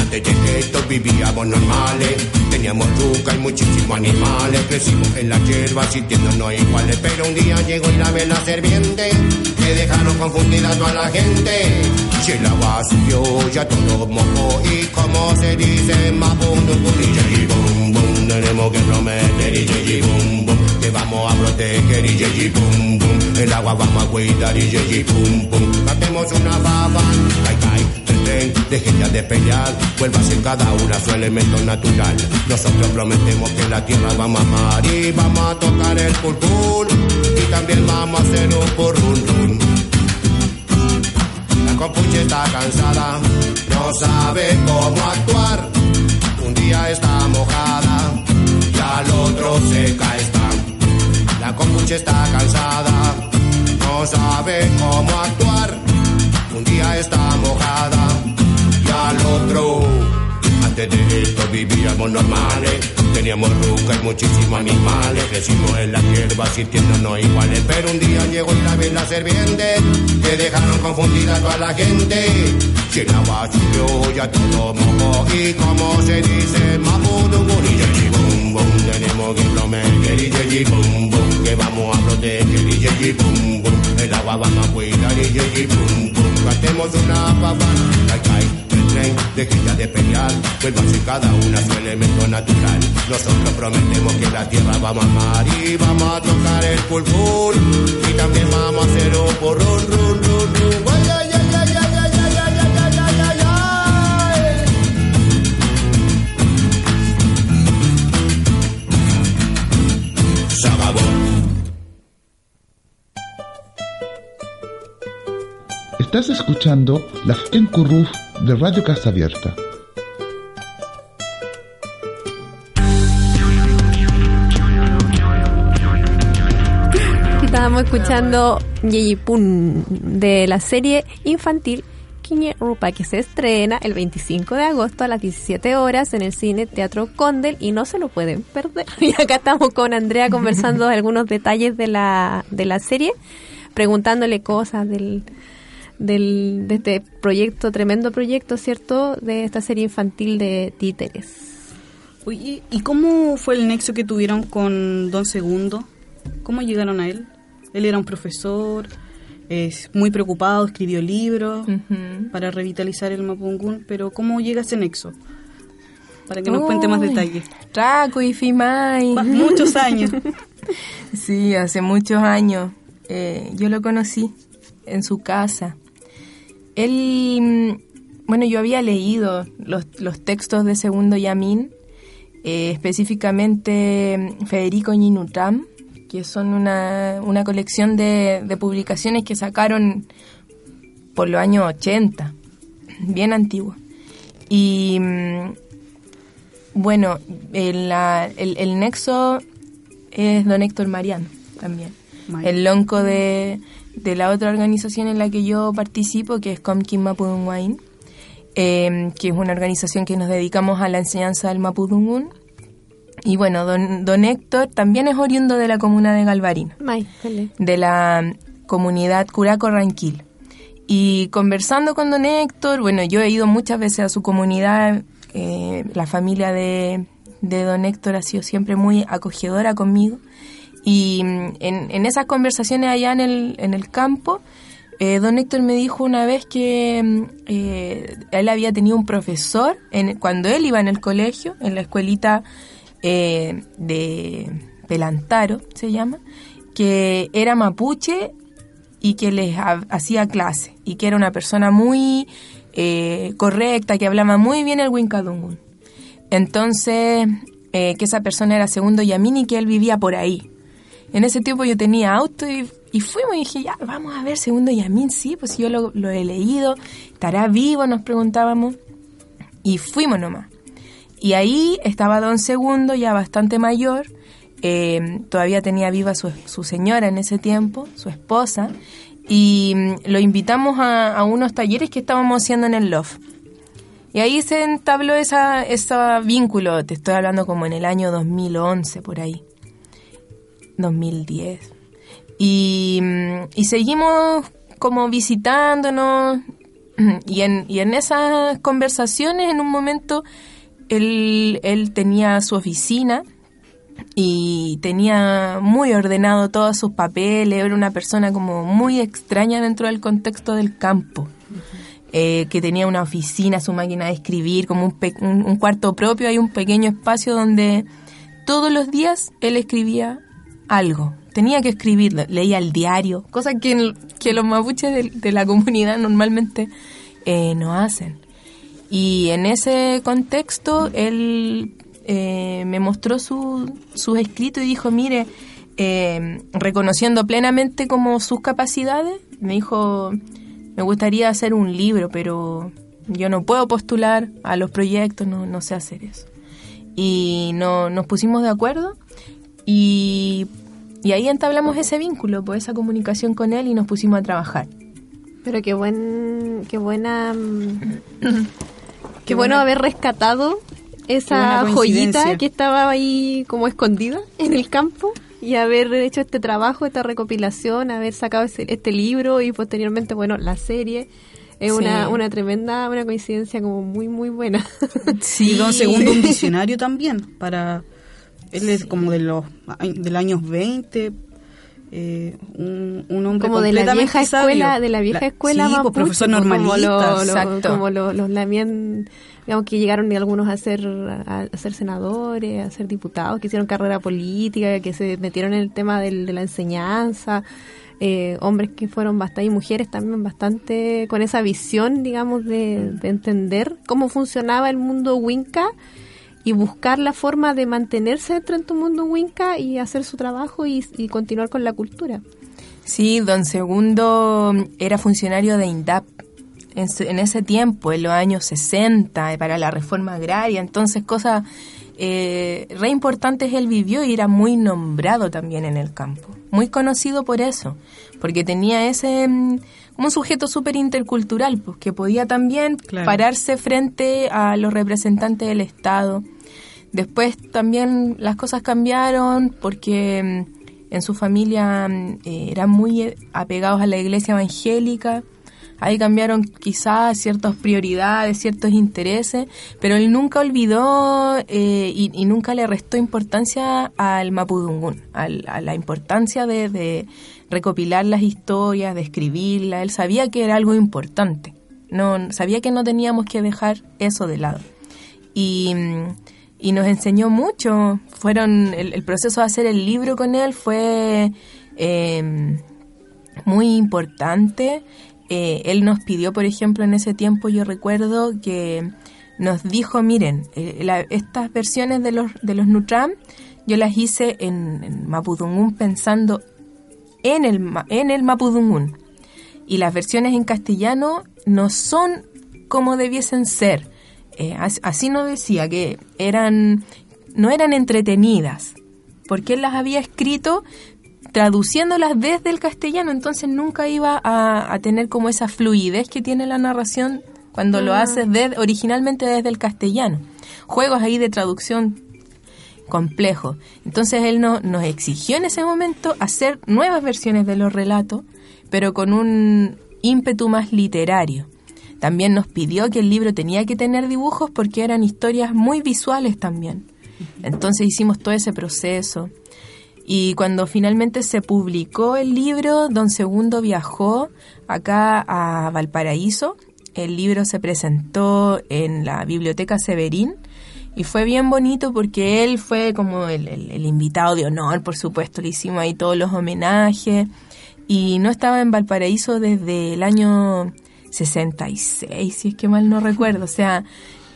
antes de esto vivíamos normales, teníamos yuca y muchísimos animales, crecimos en la hierba sintiéndonos iguales, pero un día llegó y la vela serviente, que dejaron confundida a toda la gente. Si el agua subió, ya todo mojó, y como se dice, mabundo, y y bum bum, tenemos que prometer, y y vamos a proteger, y y bum bum, el agua vamos a cuidar, y y bum bum, hacemos una baba, tren, tren, dejen ya de pelear, vuelva a ser cada una su elemento natural. Nosotros prometemos que la tierra vamos a amar y vamos a tocar el pulpul y también vamos a hacer un purrun run. La compuche está cansada, no sabe cómo actuar. Un día está mojada y al otro seca está. Compuche está cansada, no sabe cómo actuar. Un día está mojada y al otro. Antes de esto vivíamos normales, teníamos ruca y muchísimos animales, crecimos en la hierba sintiéndonos iguales, pero un día llegó y la vela serviente, que dejaron confundida toda la gente. Si el agua subió ya todo mojó y como se dice, mapudungun y yeji bum tenemos que prometer y yeji bum que vamos a proteger y bum bum, el agua vamos a cuidar y bum bum, cantemos una papa, cai, deje ya de pelear, vuelvan cada una su elemento natural. Nosotros prometemos que la tierra vamos a amar y vamos a tocar el pulpul y también vamos a hacer un porrón, run, run, run. Estás escuchando la Curruf de Radio Casa Abierta. Estábamos escuchando Yeyipun de la serie infantil Kiñe Rupa que se estrena el 25 de agosto a las 17 horas en el cine Teatro Condel y no se lo pueden perder. Y acá estamos con Andrea conversando algunos detalles de la, de la serie, preguntándole cosas del, del, de este proyecto, tremendo proyecto, ¿cierto? De esta serie infantil de títeres. Oye, ¿y cómo fue el nexo que tuvieron con Don Segundo? ¿Cómo llegaron a él? Él era un profesor, es muy preocupado, escribió libros para revitalizar el Mapungún, pero ¿cómo llega ese nexo? Para que nos cuente más detalles. Traco y Fimay. Muchos años. Sí, hace muchos años. Eh, yo lo conocí en su casa. Él, mm, bueno, yo había leído los, los textos de Segundo Yamín, eh, específicamente mm, Federico Ñinutram, que son una, una colección de, de publicaciones que sacaron por los años 80, bien antiguo. Y mm, bueno, el, la- el, el nexo es don Héctor Mariano también. Mariano. El lonco de, de la otra organización en la que yo participo, que es Comkin Mapudunguain, eh, que es una organización que nos dedicamos a la enseñanza del Mapudungun. Y bueno, don, don Héctor también es oriundo de la comuna de Galvarino de la comunidad Curaco Ranquil. Y conversando con don Héctor, bueno, yo he ido muchas veces a su comunidad, eh, la familia de, de don Héctor ha sido siempre muy acogedora conmigo. Y mm, en, en esas conversaciones allá en el, en el campo, eh, don Héctor me dijo una vez que mm, eh, él había tenido un profesor en, cuando él iba en el colegio, en la escuelita eh, de Pelantaro, se llama, que era mapuche y que les ha- hacía clase y que era una persona muy eh, correcta, que hablaba muy bien el Winkadungun. Entonces, que esa persona era segundo Yamin y que él vivía por ahí. En ese tiempo yo tenía auto y, fuimos y dije, ya, vamos a ver segundo Yamin, sí, pues yo lo, he leído, estará vivo, nos preguntábamos. Y fuimos nomás. Y ahí estaba don Segundo, ya bastante mayor, eh, todavía tenía viva su, señora en ese tiempo, su esposa, y mm, lo invitamos a, unos talleres que estábamos haciendo en el LOF. Y ahí se entabló esa, ese vínculo, te estoy hablando como en el año 2011, por ahí, 2010. Y, mm, y seguimos como visitándonos, y en, y en esas conversaciones, en un momento, él, él tenía su oficina y tenía muy ordenado todos sus papeles, era una persona como muy extraña dentro del contexto del campo. Eh, que tenía una oficina, su máquina de escribir, como un, un, un cuarto propio, hay un pequeño espacio donde todos los días él escribía algo. Tenía que escribir, le- leía el diario, cosa que, el- que los mapuches de, la comunidad normalmente eh, no hacen. Y en ese contexto él eh, me mostró su- sus escritos y dijo, mire, eh, reconociendo plenamente como sus capacidades, me dijo, me gustaría hacer un libro, pero yo no puedo postular a los proyectos, no, no sé hacer eso. Y no, nos pusimos de acuerdo y, y ahí entablamos ese vínculo, pues esa comunicación con él y nos pusimos a trabajar. Pero qué buen, qué buena, qué, Qué bueno buena- haber rescatado esa joyita que estaba ahí como escondida en el campo y haber hecho este trabajo, esta recopilación, haber sacado ese- este libro y posteriormente, bueno, la serie. Es Sí. una, una tremenda, una coincidencia como muy, muy buena. Y don Segundo un visionario también para él es como de los del años 20 eh, un, un hombre como de la vieja escuela, de la vieja La- escuela sí, pues, mapuche, profesor pues, como normalista lo- como lo- los Lamien, digamos que llegaron algunos a ser a, a ser senadores, a ser diputados, que hicieron carrera política, que se metieron en el tema del- de la enseñanza, eh, hombres que fueron bastante y mujeres también bastante con esa visión, digamos, de, de entender cómo funcionaba el mundo Winca y buscar la forma de mantenerse dentro de tu mundo Winca y hacer su trabajo y, y continuar con la cultura. Sí, don Segundo era funcionario de INDAP en, su- en ese tiempo, en los años 60, eh, para la reforma agraria. Entonces, cosas eh, re importantes él vivió y era muy nombrado también en el campo. Muy conocido por eso, porque tenía ese. mm, como un sujeto súper intercultural, pues que podía también Claro. pararse frente a los representantes del Estado. Después también las cosas cambiaron porque mm, en su familia mm, eh, eran muy eh, apegados a la iglesia evangélica. Ahí cambiaron quizás ciertas prioridades, ciertos intereses, pero él nunca olvidó eh, y, nunca le restó importancia al Mapudungún, al- a la importancia de, de recopilar las historias, de escribirlas. Él sabía que era algo importante. No, sabía que no teníamos que dejar eso de lado y, mm, y nos enseñó mucho. Fueron el, proceso de hacer el libro con él fue eh, muy importante. Eh, él nos pidió, por ejemplo, en ese tiempo yo recuerdo que nos dijo, miren, eh, la- estas versiones de los de los Nutram yo las hice en, en Mapudungún pensando en el en el Mapudungún y las versiones en castellano no son como debiesen ser. Eh, as- así nos decía que eran no eran entretenidas, porque él las había escrito traduciéndolas desde el castellano, entonces nunca iba a, a tener como esa fluidez que tiene la narración cuando lo Ah. haces de- originalmente desde el castellano. Juegos ahí de traducción complejos. Entonces él no- nos exigió en ese momento hacer nuevas versiones de los relatos, pero con un ímpetu más literario. También nos pidió que el libro tenía que tener dibujos porque eran historias muy visuales también. Entonces hicimos todo ese proceso. Y cuando finalmente se publicó el libro, don Segundo viajó acá a Valparaíso. El libro se presentó en la Biblioteca Severín y fue bien bonito porque él fue como el, el- el invitado de honor, por supuesto. Le hicimos ahí todos los homenajes y no estaba en Valparaíso desde el año 66, si es que mal no recuerdo. O sea,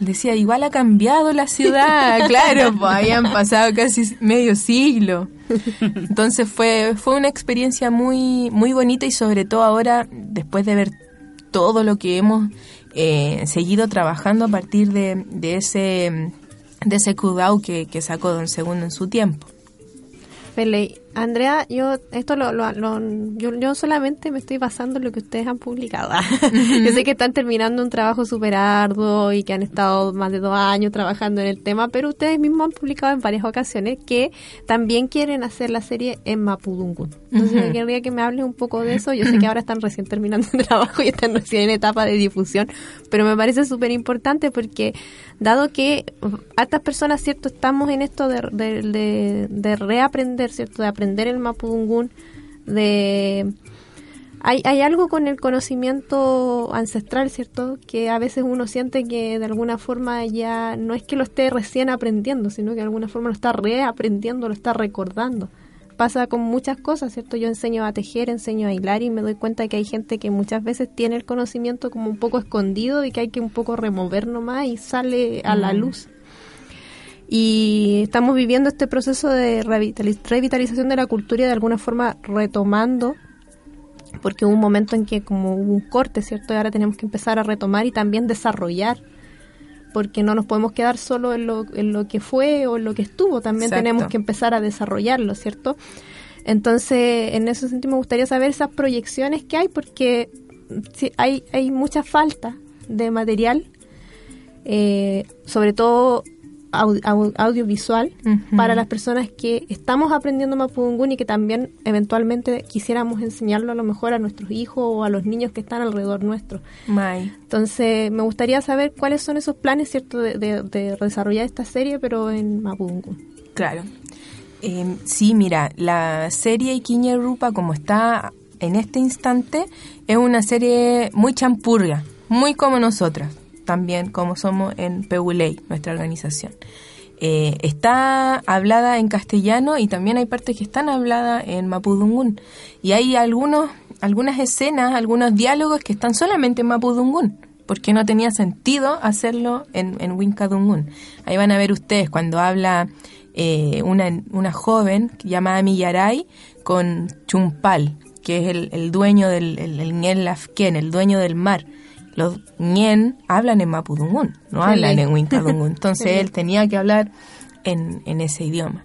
decía, igual ha cambiado la ciudad. claro, pues habían pasado casi medio siglo. Entonces fue, fue una experiencia muy, muy bonita y sobre todo ahora, después de ver todo lo que hemos eh, seguido trabajando a partir de, de ese de ese Kudau que, que sacó Don Segundo en su tiempo. Pele, Andrea, yo esto lo, lo- lo- yo, yo solamente me estoy basando en lo que ustedes han publicado. yo sé que están terminando un trabajo súper arduo y que han estado más de dos años trabajando en el tema, pero ustedes mismos han publicado en varias ocasiones que también quieren hacer la serie en Mapudungun. Entonces yo querría que me hables un poco de eso. Yo sé que ahora están recién terminando el trabajo y están recién en etapa de difusión, pero me parece súper importante porque dado que hartas personas, ¿cierto? Estamos en esto de, de, de- de reaprender, ¿cierto? De aprender el Mapudungún, de... Hay, hay algo con el conocimiento ancestral, ¿cierto? Que a veces uno siente que de alguna forma ya no es que lo esté recién aprendiendo, sino que de alguna forma lo está reaprendiendo, lo está recordando. Pasa con muchas cosas, ¿cierto? Yo enseño a tejer, enseño a hilar y me doy cuenta que hay gente que muchas veces tiene el conocimiento como un poco escondido y que hay que un poco remover nomás y sale a la luz. Y estamos viviendo este proceso de revitaliz- revitalización de la cultura y de alguna forma retomando, porque hubo un momento en que como hubo un corte, ¿cierto? Y ahora tenemos que empezar a retomar y también desarrollar, porque no nos podemos quedar solo en lo, en lo que fue o en lo que estuvo, también Exacto. tenemos que empezar a desarrollarlo, ¿cierto? Entonces, en ese sentido me gustaría saber esas proyecciones que hay, porque sí, hay, hay mucha falta de material, eh, sobre todo au- au- audiovisual para las personas que estamos aprendiendo Mapudungun y que también eventualmente quisiéramos enseñarlo a lo mejor a nuestros hijos o a los niños que están alrededor nuestro. Entonces, me gustaría saber cuáles son esos planes, ¿cierto?, de, de- de desarrollar esta serie, pero en Mapudungun. Claro. Eh, sí, mira, la serie Iquiñe Rupa, como está en este instante, es una serie muy champurga, muy como nosotras, también como somos en Peuley, nuestra organización. Eh, está hablada en castellano y también hay partes que están habladas en Mapudungun. Y hay algunos, algunas escenas, algunos diálogos que están solamente en Mapudungun, porque no tenía sentido hacerlo en, en Winkadungun. Ahí van a ver ustedes cuando habla eh, una, una joven llamada Millaray con Chumpal, que es el, el dueño del el, el el dueño del mar. Los Ñen hablan en Mapudungun, no Sí. hablan en Winkadungun. Entonces él tenía que hablar en, en ese idioma.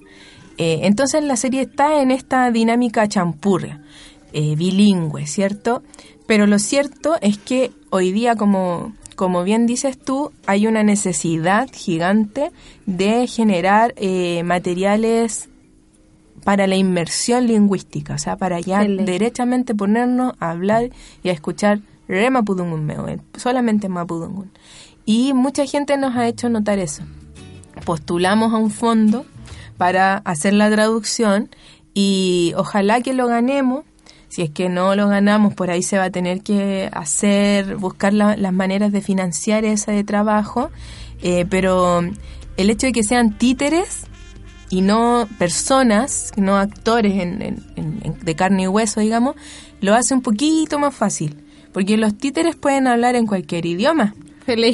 Eh, entonces la serie está en esta dinámica champurra, eh, bilingüe, ¿cierto? Pero lo cierto es que hoy día, como, como bien dices tú, hay una necesidad gigante de generar eh, materiales para la inmersión lingüística, o sea, para ya derechamente ponernos a hablar y a escuchar re Mapudungun meo, eh, solamente Mapudungun. Y mucha gente nos ha hecho notar eso. Postulamos a un fondo para hacer la traducción y ojalá que lo ganemos. Si es que no lo ganamos, por ahí se va a tener que hacer, buscar la- las maneras de financiar ese trabajo. Eh, pero el hecho de que sean títeres y no personas, no actores en- en- en- de carne y hueso, digamos, lo hace un poquito más fácil. Porque los títeres pueden hablar en cualquier idioma.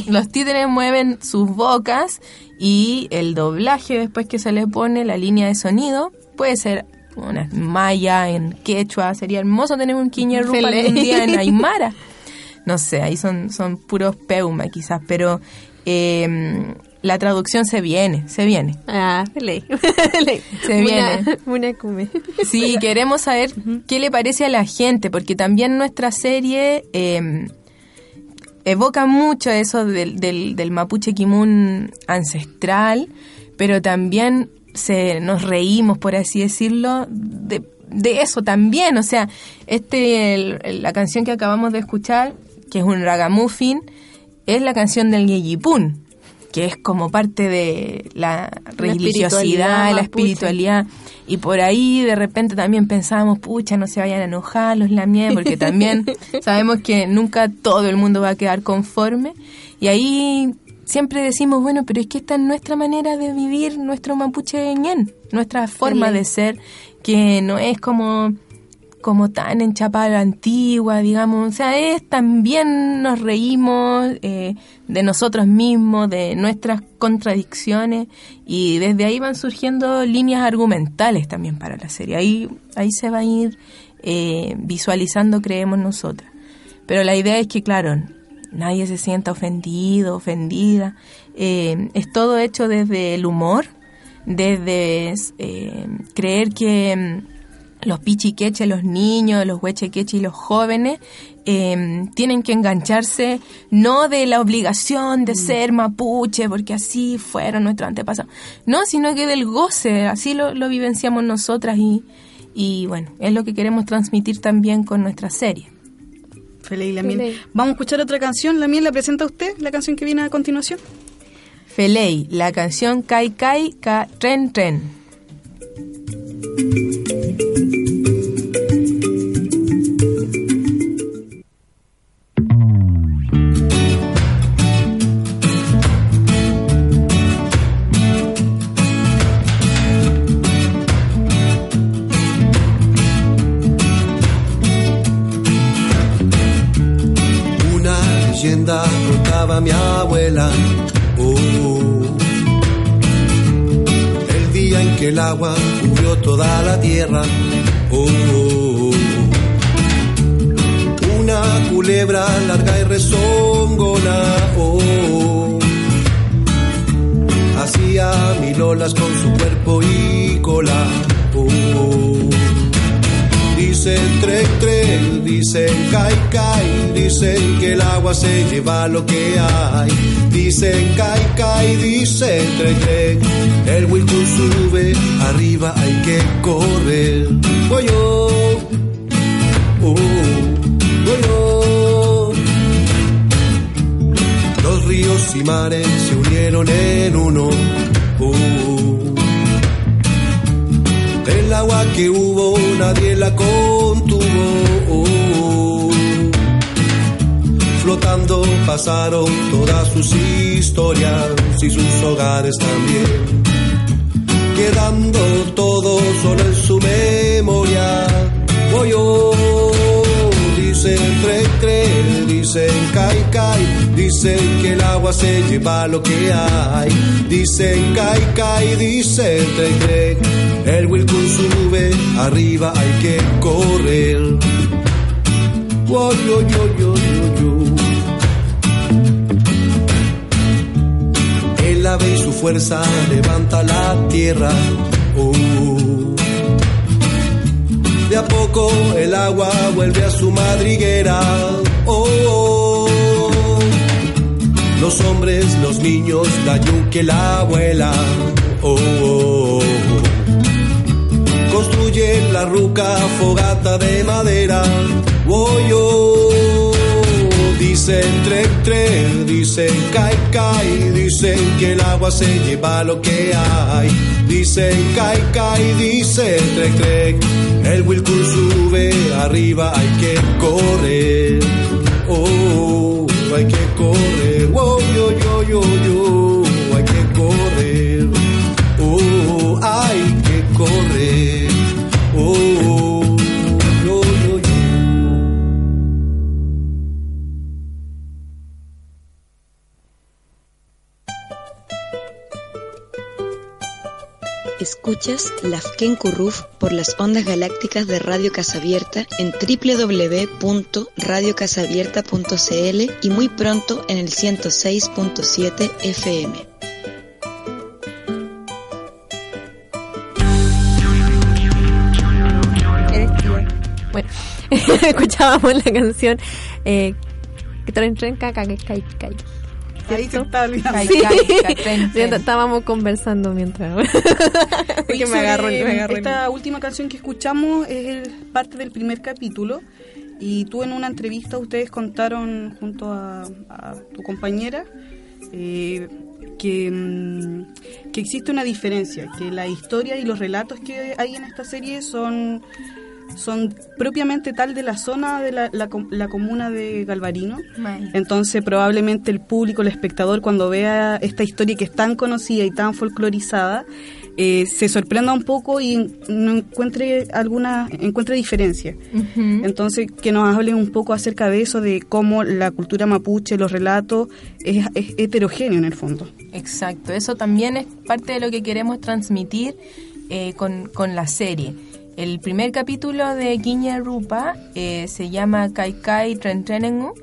Los títeres mueven sus bocas y el doblaje después que se le pone la línea de sonido puede ser una maya en quechua. Sería hermoso tener un quiñe rupa Fele. algún día en aymara. No sé, ahí son, son puros peuma quizás, pero eh, la traducción se viene, se viene. Ah, ley. Se viene. Una. Sí, queremos saber qué le parece a la gente, porque también nuestra serie eh, evoca mucho eso del, del, del mapuche kimun ancestral, pero también se nos reímos, por así decirlo, de, de eso también. O sea, este el- la canción que acabamos de escuchar, que es un ragamuffin, es la canción del Yeyipún, que es como parte de la religiosidad, la espiritualidad. Y por ahí de repente también pensábamos, pucha, no se vayan a enojar los lamien, porque también sabemos que nunca todo el mundo va a quedar conforme. Y ahí siempre decimos, bueno, pero es que esta es nuestra manera de vivir nuestro mapuche ñen, nuestra forma de ser, que no es como como tan enchapada la antigua, digamos, o sea, es también nos reímos eh, de nosotros mismos, de nuestras contradicciones y desde ahí van surgiendo líneas argumentales también para la serie. Ahí, ahí se va a ir eh, visualizando, creemos nosotras. Pero la idea es que, claro, nadie se sienta ofendido, ofendida. Eh, es todo hecho desde el humor, desde eh, creer que los pichiqueches, los niños, los huechequeches y los jóvenes eh, tienen que engancharse no de la obligación de ser mapuche, porque así fueron nuestros antepasados, no, sino que del goce, así lo, lo vivenciamos nosotras y, y bueno, es lo que queremos transmitir también con nuestra serie. Feliz, la miel. Feliz. Vamos a escuchar otra canción. La miel la presenta usted, la canción que viene a continuación. Felei, la canción Kai Kai Ka Tren Tren. Leyenda contaba mi abuela. Oh, el día en que el agua cubrió toda la tierra. Oh, una culebra larga y rezongona. Oh, hacía mil olas con su cuerpo y cola. Oh, dicen trek trek, dicen kai kai, dicen que el agua se lleva lo que hay. Dicen kai kai, dicen trek trek, el Wilton sube, arriba hay que correr. Voy yo, oh, voy yo. Los ríos y mares se unieron en uno. oh. El agua que hubo nadie la contuvo. Pasaron todas sus historias y sus hogares también. Quedando todo solo en su memoria. Voy oh, dicen trek trek, dicen kai, dicen que el agua se lleva lo que hay. Dicen kai kai, dicen trek, el Wilcon sube, arriba hay que correr. El ave y su fuerza levanta la tierra. oh. De a poco el agua vuelve a su madriguera. Oh, oh. Los hombres, los niños, la yuque, la abuela. Oh, oh. Construyen la ruca fogata de madera. Oh, oh. Dicen trek trek, dicen kai kai, dicen que el agua se lleva lo que hay. Dicen kai kai, dicen trek trek, el Wilcur sube, arriba hay que correr. Oh, hay que correr. Oh, yo, yo, yo, yo, Lafken Kurruf por las ondas galácticas de Radio Casa Abierta en www.radiocasabierta.cl y muy pronto en el 106.7 FM. Bueno, escuchábamos la canción eh, tren tren caca que cai. Ahí. Kai, Sí. Sí, tren. estábamos conversando mientras. Oye, me agarró, sobre me agarró. Esta última canción que escuchamos es el- parte del primer capítulo y tú en una entrevista ustedes contaron junto a, a tu compañera eh, que, mm, que existe una diferencia, que la historia y los relatos que hay en esta serie son son propiamente tal de la zona de la, la la comuna de Galvarino. May. Entonces probablemente el público, el espectador, cuando vea esta historia que es tan conocida y tan folclorizada, eh, se sorprenda un poco y no encuentre alguna, encuentre diferencia. Entonces, que nos hable un poco acerca de eso, de cómo la cultura mapuche, los relatos, es, es heterogéneo en el fondo. Exacto, eso también es parte de lo que queremos transmitir eh, con, con la serie. El primer capítulo de Guiña Rupa eh, se llama Kai Kai Tren Trenengu,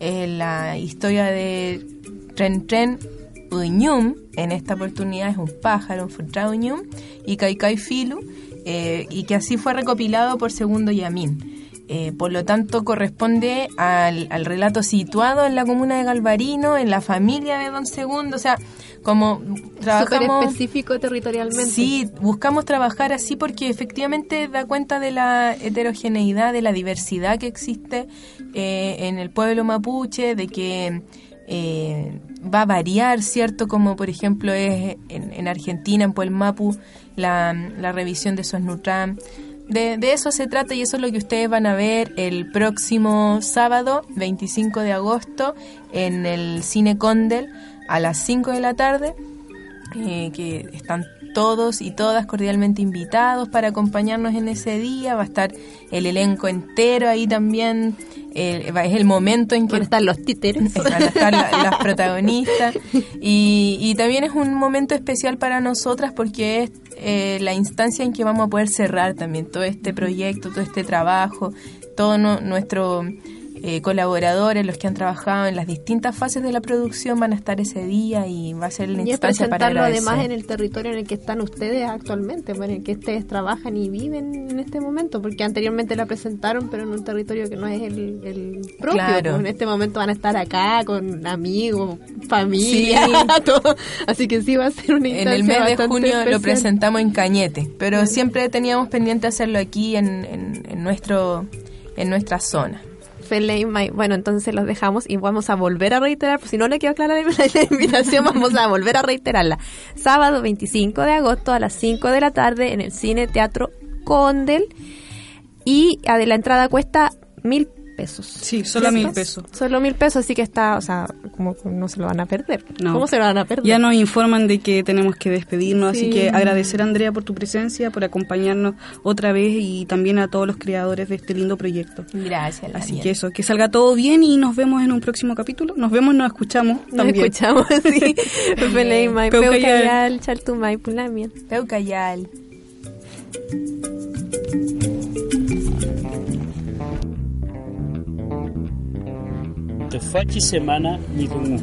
eh, la historia de Tren Tren Uñum, en esta oportunidad es un pájaro, un Futra Uñum, y Kai Kai Filu, eh, y que así fue recopilado por Segundo Yamín. Eh, por lo tanto, corresponde al, al relato situado en la comuna de Galvarino, en la familia de Don Segundo, o sea, como Súper trabajamos... específico territorialmente. Sí, buscamos trabajar así porque efectivamente da cuenta de la heterogeneidad, de la diversidad que existe eh, en el pueblo mapuche, de que eh, va a variar, ¿cierto? Como por ejemplo es en, en Argentina, en Puelmapu, la, la revisión de esos Nutram. De, de eso se trata y eso es lo que ustedes van a ver el próximo sábado, 25 de agosto, en el Cine Condel a las 5 de la tarde eh, que están todos y todas cordialmente invitados para acompañarnos en ese día. Va a estar el elenco entero ahí también. eh, es el momento en que Van a estar los títeres. van a estar la- las protagonistas. Y, y también es un momento especial para nosotras porque es eh, la instancia en que vamos a poder cerrar también todo este proyecto, todo este trabajo, todo no- nuestro eh, colaboradores, los que han trabajado en las distintas fases de la producción van a estar ese día y va a ser la Y es instancia para además en el territorio en el que están ustedes actualmente, pues, en el que ustedes trabajan y viven en este momento, porque anteriormente la presentaron, pero en un territorio que no es el, el propio. Claro. pues, en este momento van a estar acá con amigos, familia, todo. Así que sí va a ser una En instancia el mes de junio lo presentamos en Cañete, pero siempre teníamos pendiente hacerlo aquí en, en- en nuestro en nuestra zona. Feley May- Bueno, entonces los dejamos y vamos a volver a reiterar, pues si no le quedó clara la, invitación, vamos a volver a reiterarla. Sábado 25 de agosto a las 5 de la tarde en el Cine Teatro Condel y de la entrada cuesta mil pesos. Sí, solo mil pesos. Solo mil pesos, así que está, o sea, como que no se lo van a perder. No. ¿Cómo se lo van a perder? Ya nos informan de que tenemos que despedirnos, Sí. así que agradecer a Andrea por tu presencia, por acompañarnos otra vez y también a todos los creadores de este lindo proyecto. Gracias. Así Daniel. que eso, que salga todo bien y nos vemos en un próximo capítulo. Nos vemos, nos escuchamos Nos también. escuchamos, sí. Peucayal. Peucayal, Chaltumay, Pulamien. Peucayal. de Fatisemana Nidungu.